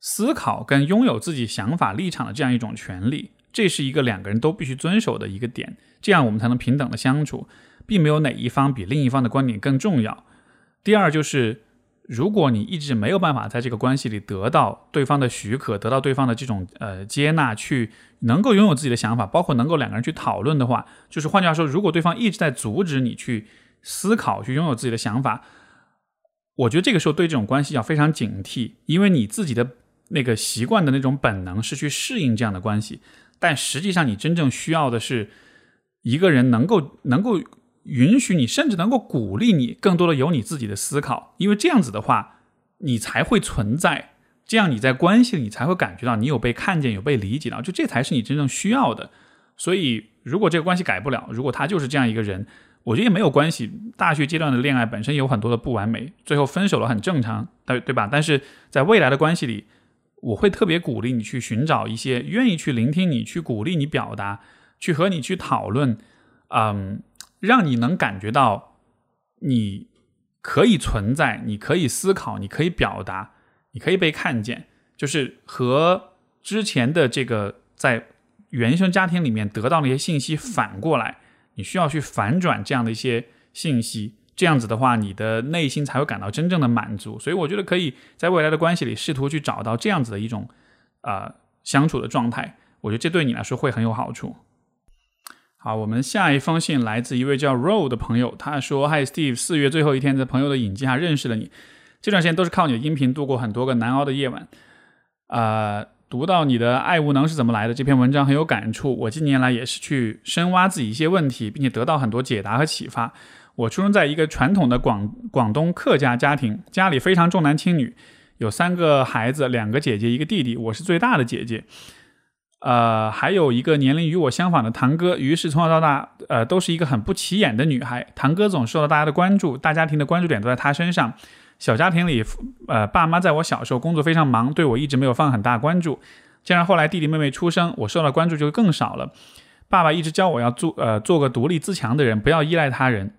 思考跟拥有自己想法立场的这样一种权利，这是一个两个人都必须遵守的一个点，这样我们才能平等的相处，并没有哪一方比另一方的观点更重要。第二就是，如果你一直没有办法在这个关系里得到对方的许可，得到对方的这种呃接纳，去能够拥有自己的想法，包括能够两个人去讨论的话，就是换句话说，如果对方一直在阻止你去思考，去拥有自己的想法，我觉得这个时候对这种关系要非常警惕，因为你自己的那个习惯的那种本能是去适应这样的关系，但实际上你真正需要的是一个人能够能够。允许你，甚至能够鼓励你，更多的有你自己的思考，因为这样子的话，你才会存在，这样你在关系里你才会感觉到你有被看见，有被理解到，就这才是你真正需要的。所以，如果这个关系改不了，如果他就是这样一个人，我觉得也没有关系。大学阶段的恋爱本身有很多的不完美，最后分手了很正常，对对吧？但是在未来的关系里，我会特别鼓励你去寻找一些愿意去聆听你、去鼓励你表达、去和你去讨论，嗯。让你能感觉到你可以存在，你可以思考，你可以表达，你可以被看见，就是和之前的这个在原生家庭里面得到那些信息反过来，你需要去反转这样的一些信息，这样子的话，你的内心才会感到真正的满足。所以我觉得可以在未来的关系里试图去找到这样子的一种啊相处的状态，我觉得这对你来说会很有好处。好，我们下一封信来自一位叫 Roe 的朋友，他说：“Hi Steve，四月最后一天在朋友的引荐下认识了你，这段时间都是靠你的音频度过很多个难熬的夜晚。啊，读到你的爱无能是怎么来的这篇文章很有感触，我近年来也是去深挖自己一些问题，并且得到很多解答和启发。我出生在一个传统的广广东客家家庭，家里非常重男轻女，有三个孩子，两个姐姐一个弟弟，我是最大的姐姐。”呃，还有一个年龄与我相仿的堂哥，于是从小到大，呃，都是一个很不起眼的女孩。堂哥总受到大家的关注，大家庭的关注点都在他身上。小家庭里，呃，爸妈在我小时候工作非常忙，对我一直没有放很大关注。既然后来弟弟妹妹出生，我受到关注就更少了。爸爸一直教我要做，呃，做个独立自强的人，不要依赖他人。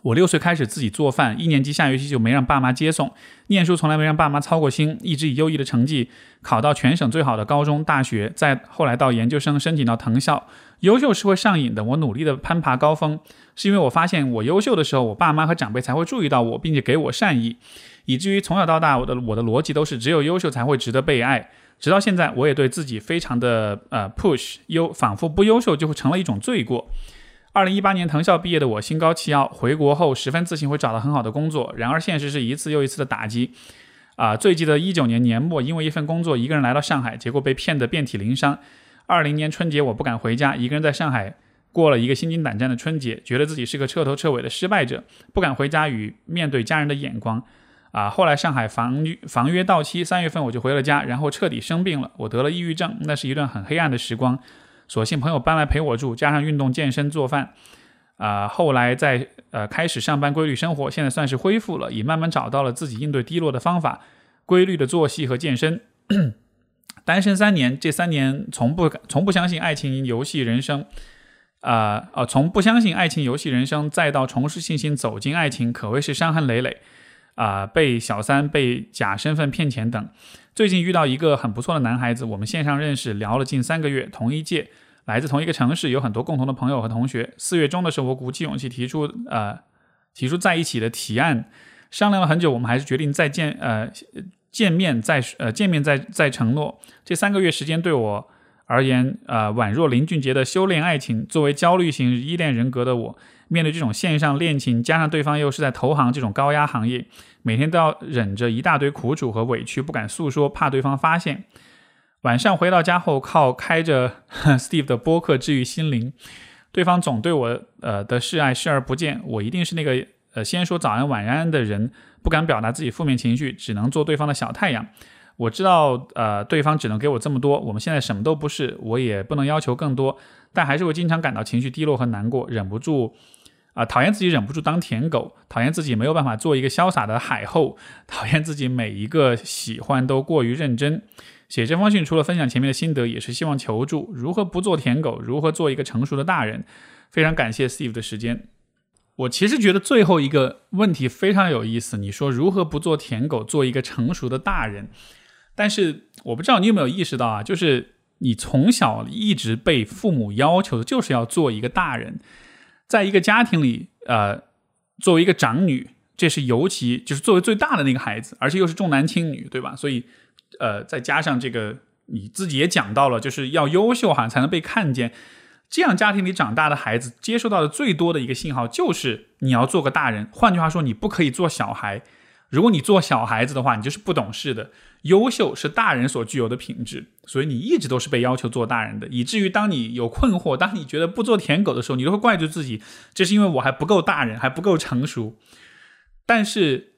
我六岁开始自己做饭，一年级下学期就没让爸妈接送。念书从来没让爸妈操过心，一直以优异的成绩考到全省最好的高中、大学，再后来到研究生申请到藤校。优秀是会上瘾的，我努力的攀爬高峰，是因为我发现我优秀的时候，我爸妈和长辈才会注意到我，并且给我善意，以至于从小到大，我的我的逻辑都是只有优秀才会值得被爱。直到现在，我也对自己非常的呃 push，优仿佛不优秀就会成了一种罪过。二零一八年藤校毕业的我心高气傲，回国后十分自信会找到很好的工作。然而现实是一次又一次的打击。啊，最记得一九年年末，因为一份工作一个人来到上海，结果被骗得遍体鳞伤。二零年春节我不敢回家，一个人在上海过了一个心惊胆战的春节，觉得自己是个彻头彻尾的失败者，不敢回家与面对家人的眼光。啊，后来上海房房约到期，三月份我就回了家，然后彻底生病了，我得了抑郁症，那是一段很黑暗的时光。索性朋友搬来陪我住，加上运动健身做饭，啊，后来在呃开始上班规律生活，现在算是恢复了，也慢慢找到了自己应对低落的方法，规律的作息和健身。单身三年，这三年从不从不相信爱情游戏人生，啊呃，从不相信爱情游戏人生，再到重拾信心走进爱情，可谓是伤痕累累。啊，被小三、被假身份骗钱等。最近遇到一个很不错的男孩子，我们线上认识，聊了近三个月，同一届，来自同一个城市，有很多共同的朋友和同学。四月中的时候，我鼓起勇气提出，呃，提出在一起的提案，商量了很久，我们还是决定再见，呃，见面再，呃，见面再再承诺。这三个月时间对我而言，呃，宛若林俊杰的修炼爱情。作为焦虑型依恋人格的我。面对这种线上恋情，加上对方又是在投行这种高压行业，每天都要忍着一大堆苦楚和委屈，不敢诉说，怕对方发现。晚上回到家后，靠开着 Steve 的播客治愈心灵。对方总对我呃的示爱视而不见，我一定是那个呃先说早安晚安的人，不敢表达自己负面情绪，只能做对方的小太阳。我知道，呃，对方只能给我这么多，我们现在什么都不是，我也不能要求更多，但还是会经常感到情绪低落和难过，忍不住，啊，讨厌自己忍不住当舔狗，讨厌自己没有办法做一个潇洒的海后，讨厌自己每一个喜欢都过于认真。写这封信除了分享前面的心得，也是希望求助如何不做舔狗，如何做一个成熟的大人。非常感谢 Steve 的时间。我其实觉得最后一个问题非常有意思，你说如何不做舔狗，做一个成熟的大人？但是我不知道你有没有意识到啊，就是你从小一直被父母要求的就是要做一个大人，在一个家庭里，呃，作为一个长女，这是尤其就是作为最大的那个孩子，而且又是重男轻女，对吧？所以，呃，再加上这个你自己也讲到了，就是要优秀好像才能被看见，这样家庭里长大的孩子接受到的最多的一个信号就是你要做个大人，换句话说，你不可以做小孩。如果你做小孩子的话，你就是不懂事的。优秀是大人所具有的品质，所以你一直都是被要求做大人的，以至于当你有困惑，当你觉得不做舔狗的时候，你都会怪罪自己，这是因为我还不够大人，还不够成熟。但是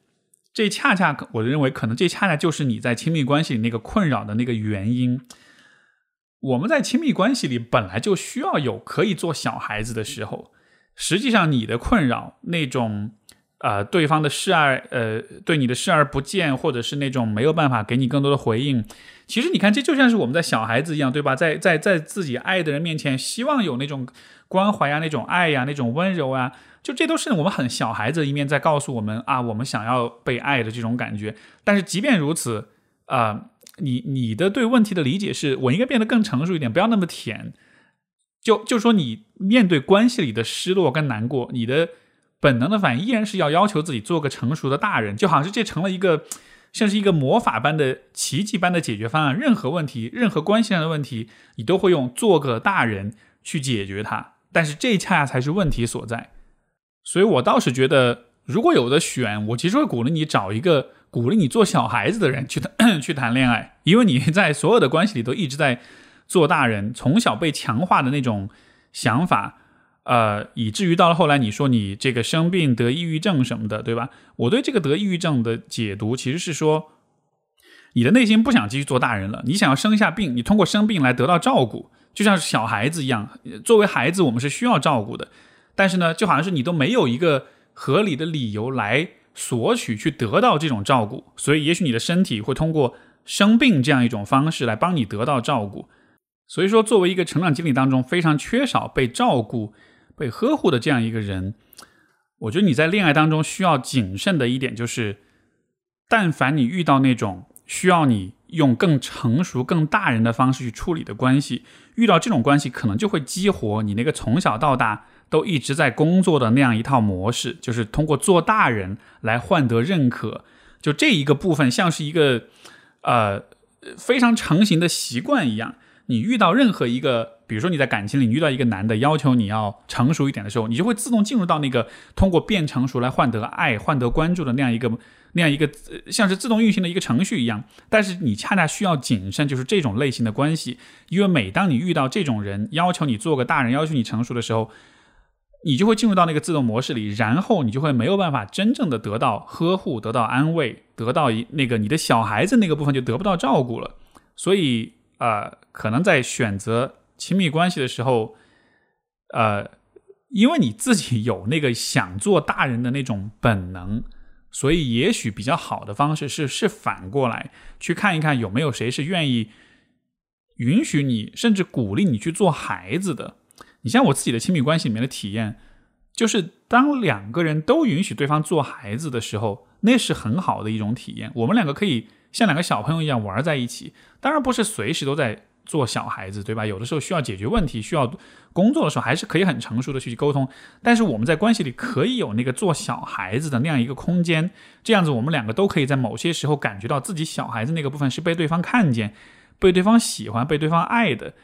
这恰恰，我认为可能这恰恰就是你在亲密关系里那个困扰的那个原因。我们在亲密关系里本来就需要有可以做小孩子的时候，实际上你的困扰那种。呃，对方的视而呃，对你的视而不见，或者是那种没有办法给你更多的回应，其实你看，这就像是我们在小孩子一样，对吧？在在在自己爱的人面前，希望有那种关怀啊，那种爱呀，那种温柔啊，就这都是我们很小孩子一面在告诉我们啊，我们想要被爱的这种感觉。但是即便如此，啊，你你的对问题的理解是我应该变得更成熟一点，不要那么甜。就就说你面对关系里的失落跟难过，你的。本能的反应依然是要要求自己做个成熟的大人，就好像是这成了一个像是一个魔法般的奇迹般的解决方案。任何问题、任何关系上的问题，你都会用做个大人去解决它。但是这恰恰才是问题所在。所以我倒是觉得，如果有的选，我其实会鼓励你找一个鼓励你做小孩子的人去 去谈恋爱，因为你在所有的关系里都一直在做大人，从小被强化的那种想法。呃，以至于到了后来，你说你这个生病得抑郁症什么的，对吧？我对这个得抑郁症的解读其实是说，你的内心不想继续做大人了，你想要生下病，你通过生病来得到照顾，就像是小孩子一样。作为孩子，我们是需要照顾的，但是呢，就好像是你都没有一个合理的理由来索取去得到这种照顾，所以也许你的身体会通过生病这样一种方式来帮你得到照顾。所以说，作为一个成长经历当中非常缺少被照顾。被呵护的这样一个人，我觉得你在恋爱当中需要谨慎的一点就是，但凡你遇到那种需要你用更成熟、更大人的方式去处理的关系，遇到这种关系，可能就会激活你那个从小到大都一直在工作的那样一套模式，就是通过做大人来换得认可。就这一个部分，像是一个呃非常成型的习惯一样。你遇到任何一个，比如说你在感情里遇到一个男的，要求你要成熟一点的时候，你就会自动进入到那个通过变成熟来换得爱、换得关注的那样一个、那样一个像是自动运行的一个程序一样。但是你恰恰需要谨慎，就是这种类型的关系，因为每当你遇到这种人要求你做个大人、要求你成熟的时候，你就会进入到那个自动模式里，然后你就会没有办法真正的得到呵护、得到安慰、得到一那个你的小孩子那个部分就得不到照顾了，所以。呃，可能在选择亲密关系的时候，呃，因为你自己有那个想做大人的那种本能，所以也许比较好的方式是是反过来去看一看有没有谁是愿意允许你，甚至鼓励你去做孩子的。你像我自己的亲密关系里面的体验，就是当两个人都允许对方做孩子的时候，那是很好的一种体验。我们两个可以。像两个小朋友一样玩在一起，当然不是随时都在做小孩子，对吧？有的时候需要解决问题、需要工作的时候，还是可以很成熟的去沟通。但是我们在关系里可以有那个做小孩子的那样一个空间，这样子我们两个都可以在某些时候感觉到自己小孩子那个部分是被对方看见、被对方喜欢、被对方爱的。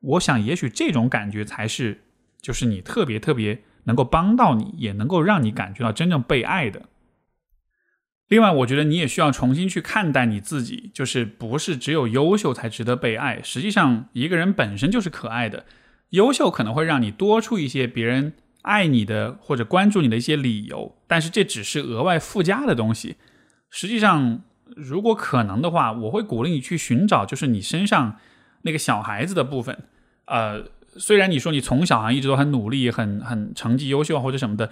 我想，也许这种感觉才是，就是你特别特别能够帮到你，也能够让你感觉到真正被爱的。另外，我觉得你也需要重新去看待你自己，就是不是只有优秀才值得被爱。实际上，一个人本身就是可爱的，优秀可能会让你多出一些别人爱你的或者关注你的一些理由，但是这只是额外附加的东西。实际上，如果可能的话，我会鼓励你去寻找，就是你身上那个小孩子的部分。呃，虽然你说你从小啊一直都很努力、很很成绩优秀或者什么的，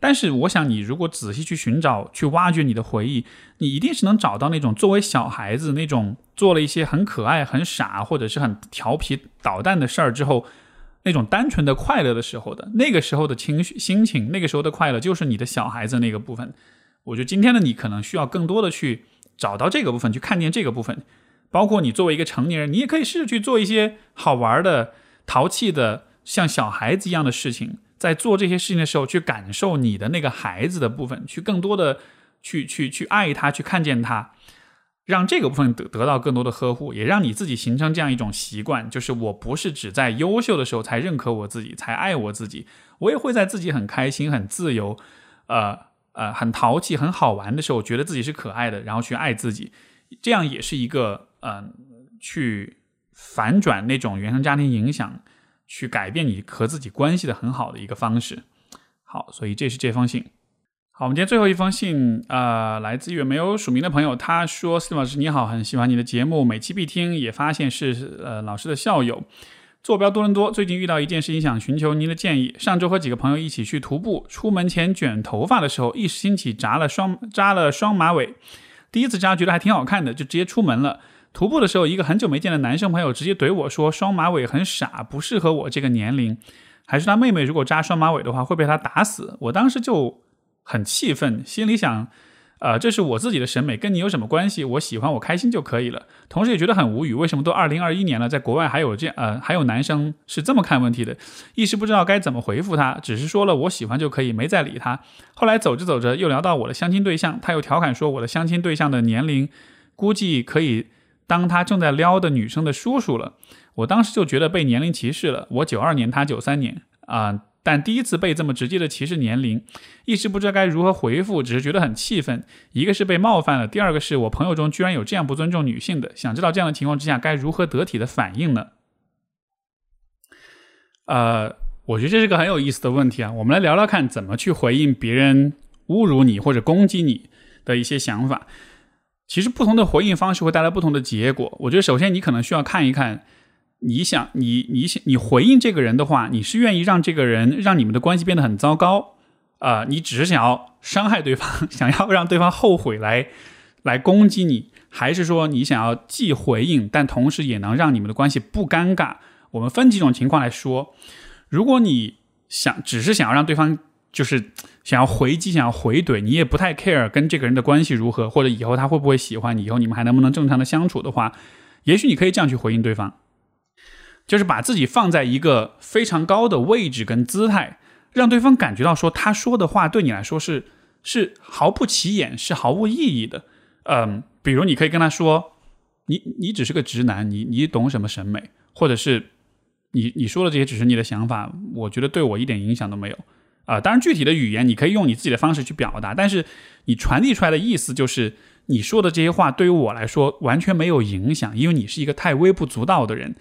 但是我想你如果仔细去寻找、去挖掘你的回忆，你一定是能找到那种作为小孩子那种做了一些很可爱、很傻或者是很调皮捣蛋的事儿之后。那种单纯的快乐的时候的那个时候的情绪心情，那个时候的快乐就是你的小孩子那个部分。我觉得今天的你可能需要更多的去找到这个部分，去看见这个部分。包括你作为一个成年人，你也可以试着去做一些好玩的、淘气的，像小孩子一样的事情。在做这些事情的时候，去感受你的那个孩子的部分，去更多的去去去爱他，去看见他。让这个部分得得到更多的呵护，也让你自己形成这样一种习惯，就是我不是只在优秀的时候才认可我自己，才爱我自己，我也会在自己很开心、很自由、呃呃很淘气、很好玩的时候，觉得自己是可爱的，然后去爱自己，这样也是一个嗯，去反转那种原生家庭影响，去改变你和自己关系的很好的一个方式。好，所以这是这封信。好，我们今天最后一封信，呃，来自一位没有署名的朋友，他说：“斯蒂老师你好，很喜欢你的节目，每期必听，也发现是呃老师的校友，坐标多伦多，最近遇到一件事情，想寻求您的建议。上周和几个朋友一起去徒步，出门前卷头发的时候，一时兴起扎了双扎了双马尾，第一次扎觉得还挺好看的，就直接出门了。徒步的时候，一个很久没见的男生朋友直接怼我说双马尾很傻，不适合我这个年龄，还是他妹妹如果扎双马尾的话会被他打死。我当时就。很气愤，心里想，呃，这是我自己的审美，跟你有什么关系？我喜欢，我开心就可以了。同时也觉得很无语，为什么都二零二一年了，在国外还有这样，呃，还有男生是这么看问题的？一时不知道该怎么回复他，只是说了我喜欢就可以，没再理他。后来走着走着又聊到我的相亲对象，他又调侃说我的相亲对象的年龄估计可以当他正在撩的女生的叔叔了。我当时就觉得被年龄歧视了。我九二年，他九三年，啊。但第一次被这么直接的歧视年龄，一时不知道该如何回复，只是觉得很气愤。一个是被冒犯了，第二个是我朋友中居然有这样不尊重女性的。想知道这样的情况之下该如何得体的反应呢？呃，我觉得这是个很有意思的问题啊。我们来聊聊看，怎么去回应别人侮辱你或者攻击你的一些想法。其实不同的回应方式会带来不同的结果。我觉得首先你可能需要看一看。你想，你你想，你回应这个人的话，你是愿意让这个人让你们的关系变得很糟糕啊？你只是想要伤害对方，想要让对方后悔来来攻击你，还是说你想要既回应，但同时也能让你们的关系不尴尬？我们分几种情况来说。如果你想只是想要让对方就是想要回击，想要回怼，你也不太 care 跟这个人的关系如何，或者以后他会不会喜欢你，以后你们还能不能正常的相处的话，也许你可以这样去回应对方。就是把自己放在一个非常高的位置跟姿态，让对方感觉到说他说的话对你来说是是毫不起眼，是毫无意义的。嗯，比如你可以跟他说，你你只是个直男，你你懂什么审美，或者是你你说的这些只是你的想法，我觉得对我一点影响都没有。啊，当然具体的语言你可以用你自己的方式去表达，但是你传递出来的意思就是你说的这些话对于我来说完全没有影响，因为你是一个太微不足道的人。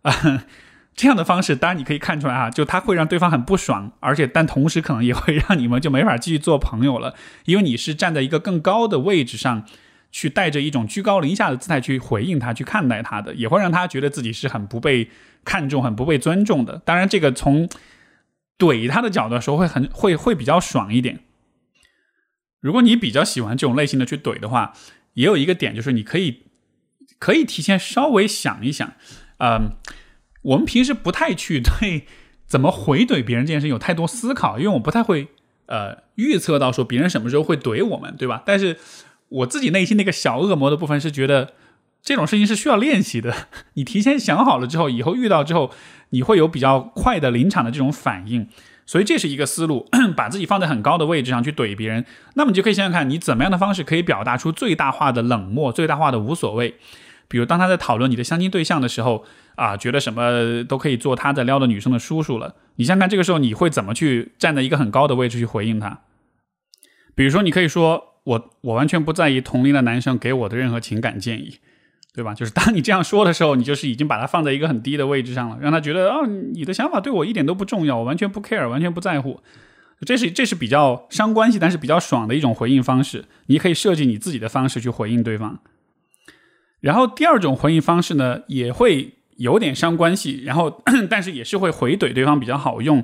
啊，这样的方式当然你可以看出来啊，就他会让对方很不爽，而且但同时可能也会让你们就没法继续做朋友了，因为你是站在一个更高的位置上去带着一种居高临下的姿态去回应他、去看待他的，也会让他觉得自己是很不被看重、很不被尊重的。当然，这个从怼他的角度说会很会会比较爽一点。如果你比较喜欢这种类型的去怼的话，也有一个点就是你可以可以提前稍微想一想。嗯，我们平时不太去对怎么回怼别人这件事有太多思考，因为我不太会呃预测到说别人什么时候会怼我们，对吧？但是我自己内心那个小恶魔的部分是觉得这种事情是需要练习的。你提前想好了之后，以后遇到之后，你会有比较快的临场的这种反应。所以这是一个思路，把自己放在很高的位置上去怼别人，那么你就可以想想看你怎么样的方式可以表达出最大化的冷漠，最大化的无所谓。比如，当他在讨论你的相亲对象的时候，啊，觉得什么都可以做他在撩的女生的叔叔了。你想想看，这个时候你会怎么去站在一个很高的位置去回应他？比如说，你可以说：“我我完全不在意同龄的男生给我的任何情感建议，对吧？”就是当你这样说的时候，你就是已经把它放在一个很低的位置上了，让他觉得啊，你的想法对我一点都不重要，我完全不 care，完全不在乎。这是这是比较伤关系，但是比较爽的一种回应方式。你可以设计你自己的方式去回应对方。然后第二种回应方式呢，也会有点伤关系，然后 但是也是会回怼对方比较好用，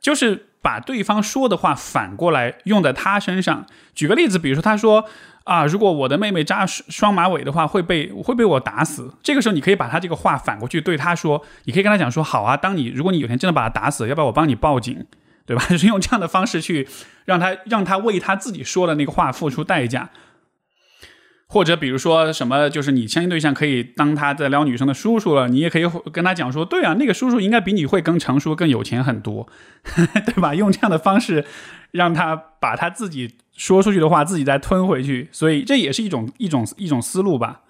就是把对方说的话反过来用在他身上。举个例子，比如说他说啊，如果我的妹妹扎双马尾的话，会被会被我打死。这个时候你可以把他这个话反过去对他说，你可以跟他讲说，好啊，当你如果你有天真的把他打死，要不要我帮你报警，对吧？就是用这样的方式去让他让他为他自己说的那个话付出代价。或者比如说什么，就是你相亲对象可以当他在撩女生的叔叔了，你也可以跟他讲说，对啊，那个叔叔应该比你会更成熟、更有钱很多，对吧？用这样的方式让他把他自己说出去的话自己再吞回去，所以这也是一种一种一种思路吧。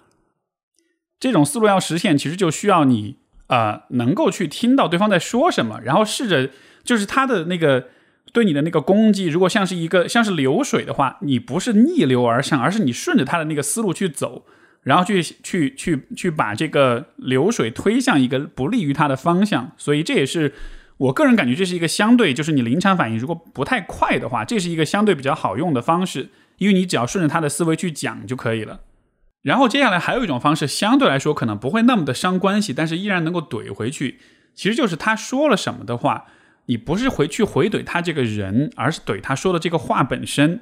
这种思路要实现，其实就需要你呃能够去听到对方在说什么，然后试着就是他的那个。对你的那个攻击，如果像是一个像是流水的话，你不是逆流而上，而是你顺着他的那个思路去走，然后去去去去把这个流水推向一个不利于他的方向。所以这也是我个人感觉，这是一个相对就是你临场反应如果不太快的话，这是一个相对比较好用的方式，因为你只要顺着他的思维去讲就可以了。然后接下来还有一种方式，相对来说可能不会那么的伤关系，但是依然能够怼回去，其实就是他说了什么的话。你不是回去回怼他这个人，而是怼他说的这个话本身。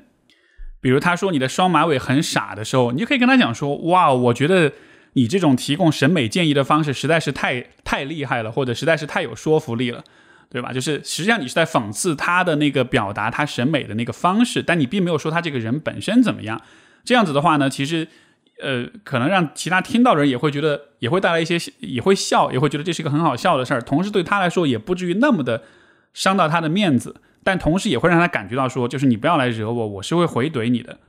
比如他说你的双马尾很傻的时候，你就可以跟他讲说：“哇，我觉得你这种提供审美建议的方式实在是太太厉害了，或者实在是太有说服力了，对吧？”就是实际上你是在讽刺他的那个表达他审美的那个方式，但你并没有说他这个人本身怎么样。这样子的话呢，其实呃，可能让其他听到的人也会觉得，也会带来一些，也会笑，也会觉得这是一个很好笑的事儿。同时对他来说，也不至于那么的。伤到他的面子，但同时也会让他感觉到说，就是你不要来惹我，我是会回怼你的。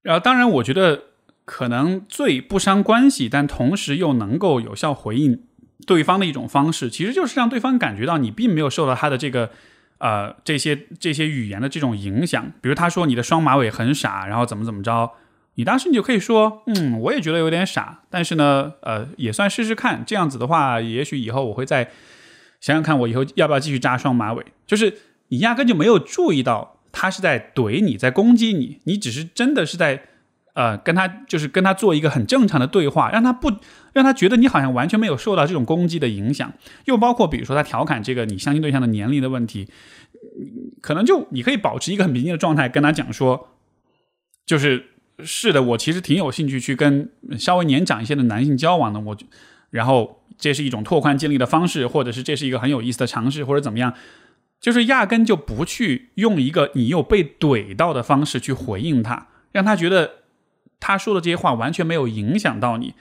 然后，当然，我觉得可能最不伤关系，但同时又能够有效回应对方的一种方式，其实就是让对方感觉到你并没有受到他的这个呃这些这些语言的这种影响。比如他说你的双马尾很傻，然后怎么怎么着，你当时你就可以说，嗯，我也觉得有点傻，但是呢，呃，也算试试看。这样子的话，也许以后我会在。想想看，我以后要不要继续扎双马尾？就是你压根就没有注意到他是在怼你，在攻击你，你只是真的是在呃跟他就是跟他做一个很正常的对话，让他不让他觉得你好像完全没有受到这种攻击的影响。又包括比如说他调侃这个你相亲对象的年龄的问题，可能就你可以保持一个很平静的状态，跟他讲说，就是是的，我其实挺有兴趣去跟稍微年长一些的男性交往的，我然后。这是一种拓宽经历的方式，或者是这是一个很有意思的尝试，或者怎么样，就是压根就不去用一个你又被怼到的方式去回应他，让他觉得他说的这些话完全没有影响到你。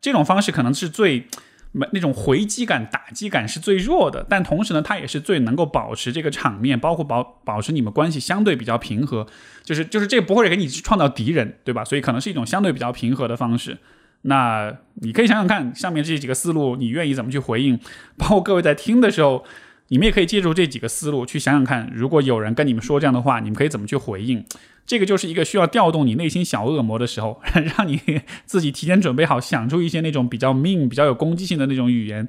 这种方式可能是最没那种回击感、打击感是最弱的，但同时呢，它也是最能够保持这个场面，包括保保持你们关系相对比较平和。就是就是这不会给你创造敌人，对吧？所以可能是一种相对比较平和的方式。那你可以想想看，上面这几个思路，你愿意怎么去回应？包括各位在听的时候，你们也可以借助这几个思路去想想看，如果有人跟你们说这样的话，你们可以怎么去回应？这个就是一个需要调动你内心小恶魔的时候，让你自己提前准备好，想出一些那种比较命、比较有攻击性的那种语言，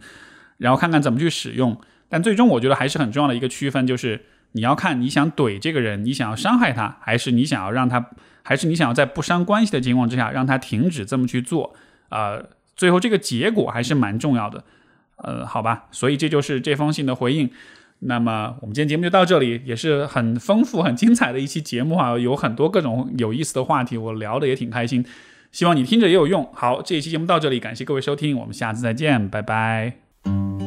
然后看看怎么去使用。但最终，我觉得还是很重要的一个区分，就是你要看你想怼这个人，你想要伤害他，还是你想要让他。还是你想要在不伤关系的情况之下让他停止这么去做，呃，最后这个结果还是蛮重要的，呃，好吧，所以这就是这封信的回应。那么我们今天节目就到这里，也是很丰富、很精彩的一期节目啊，有很多各种有意思的话题，我聊的也挺开心，希望你听着也有用。好，这一期节目到这里，感谢各位收听，我们下次再见，拜拜。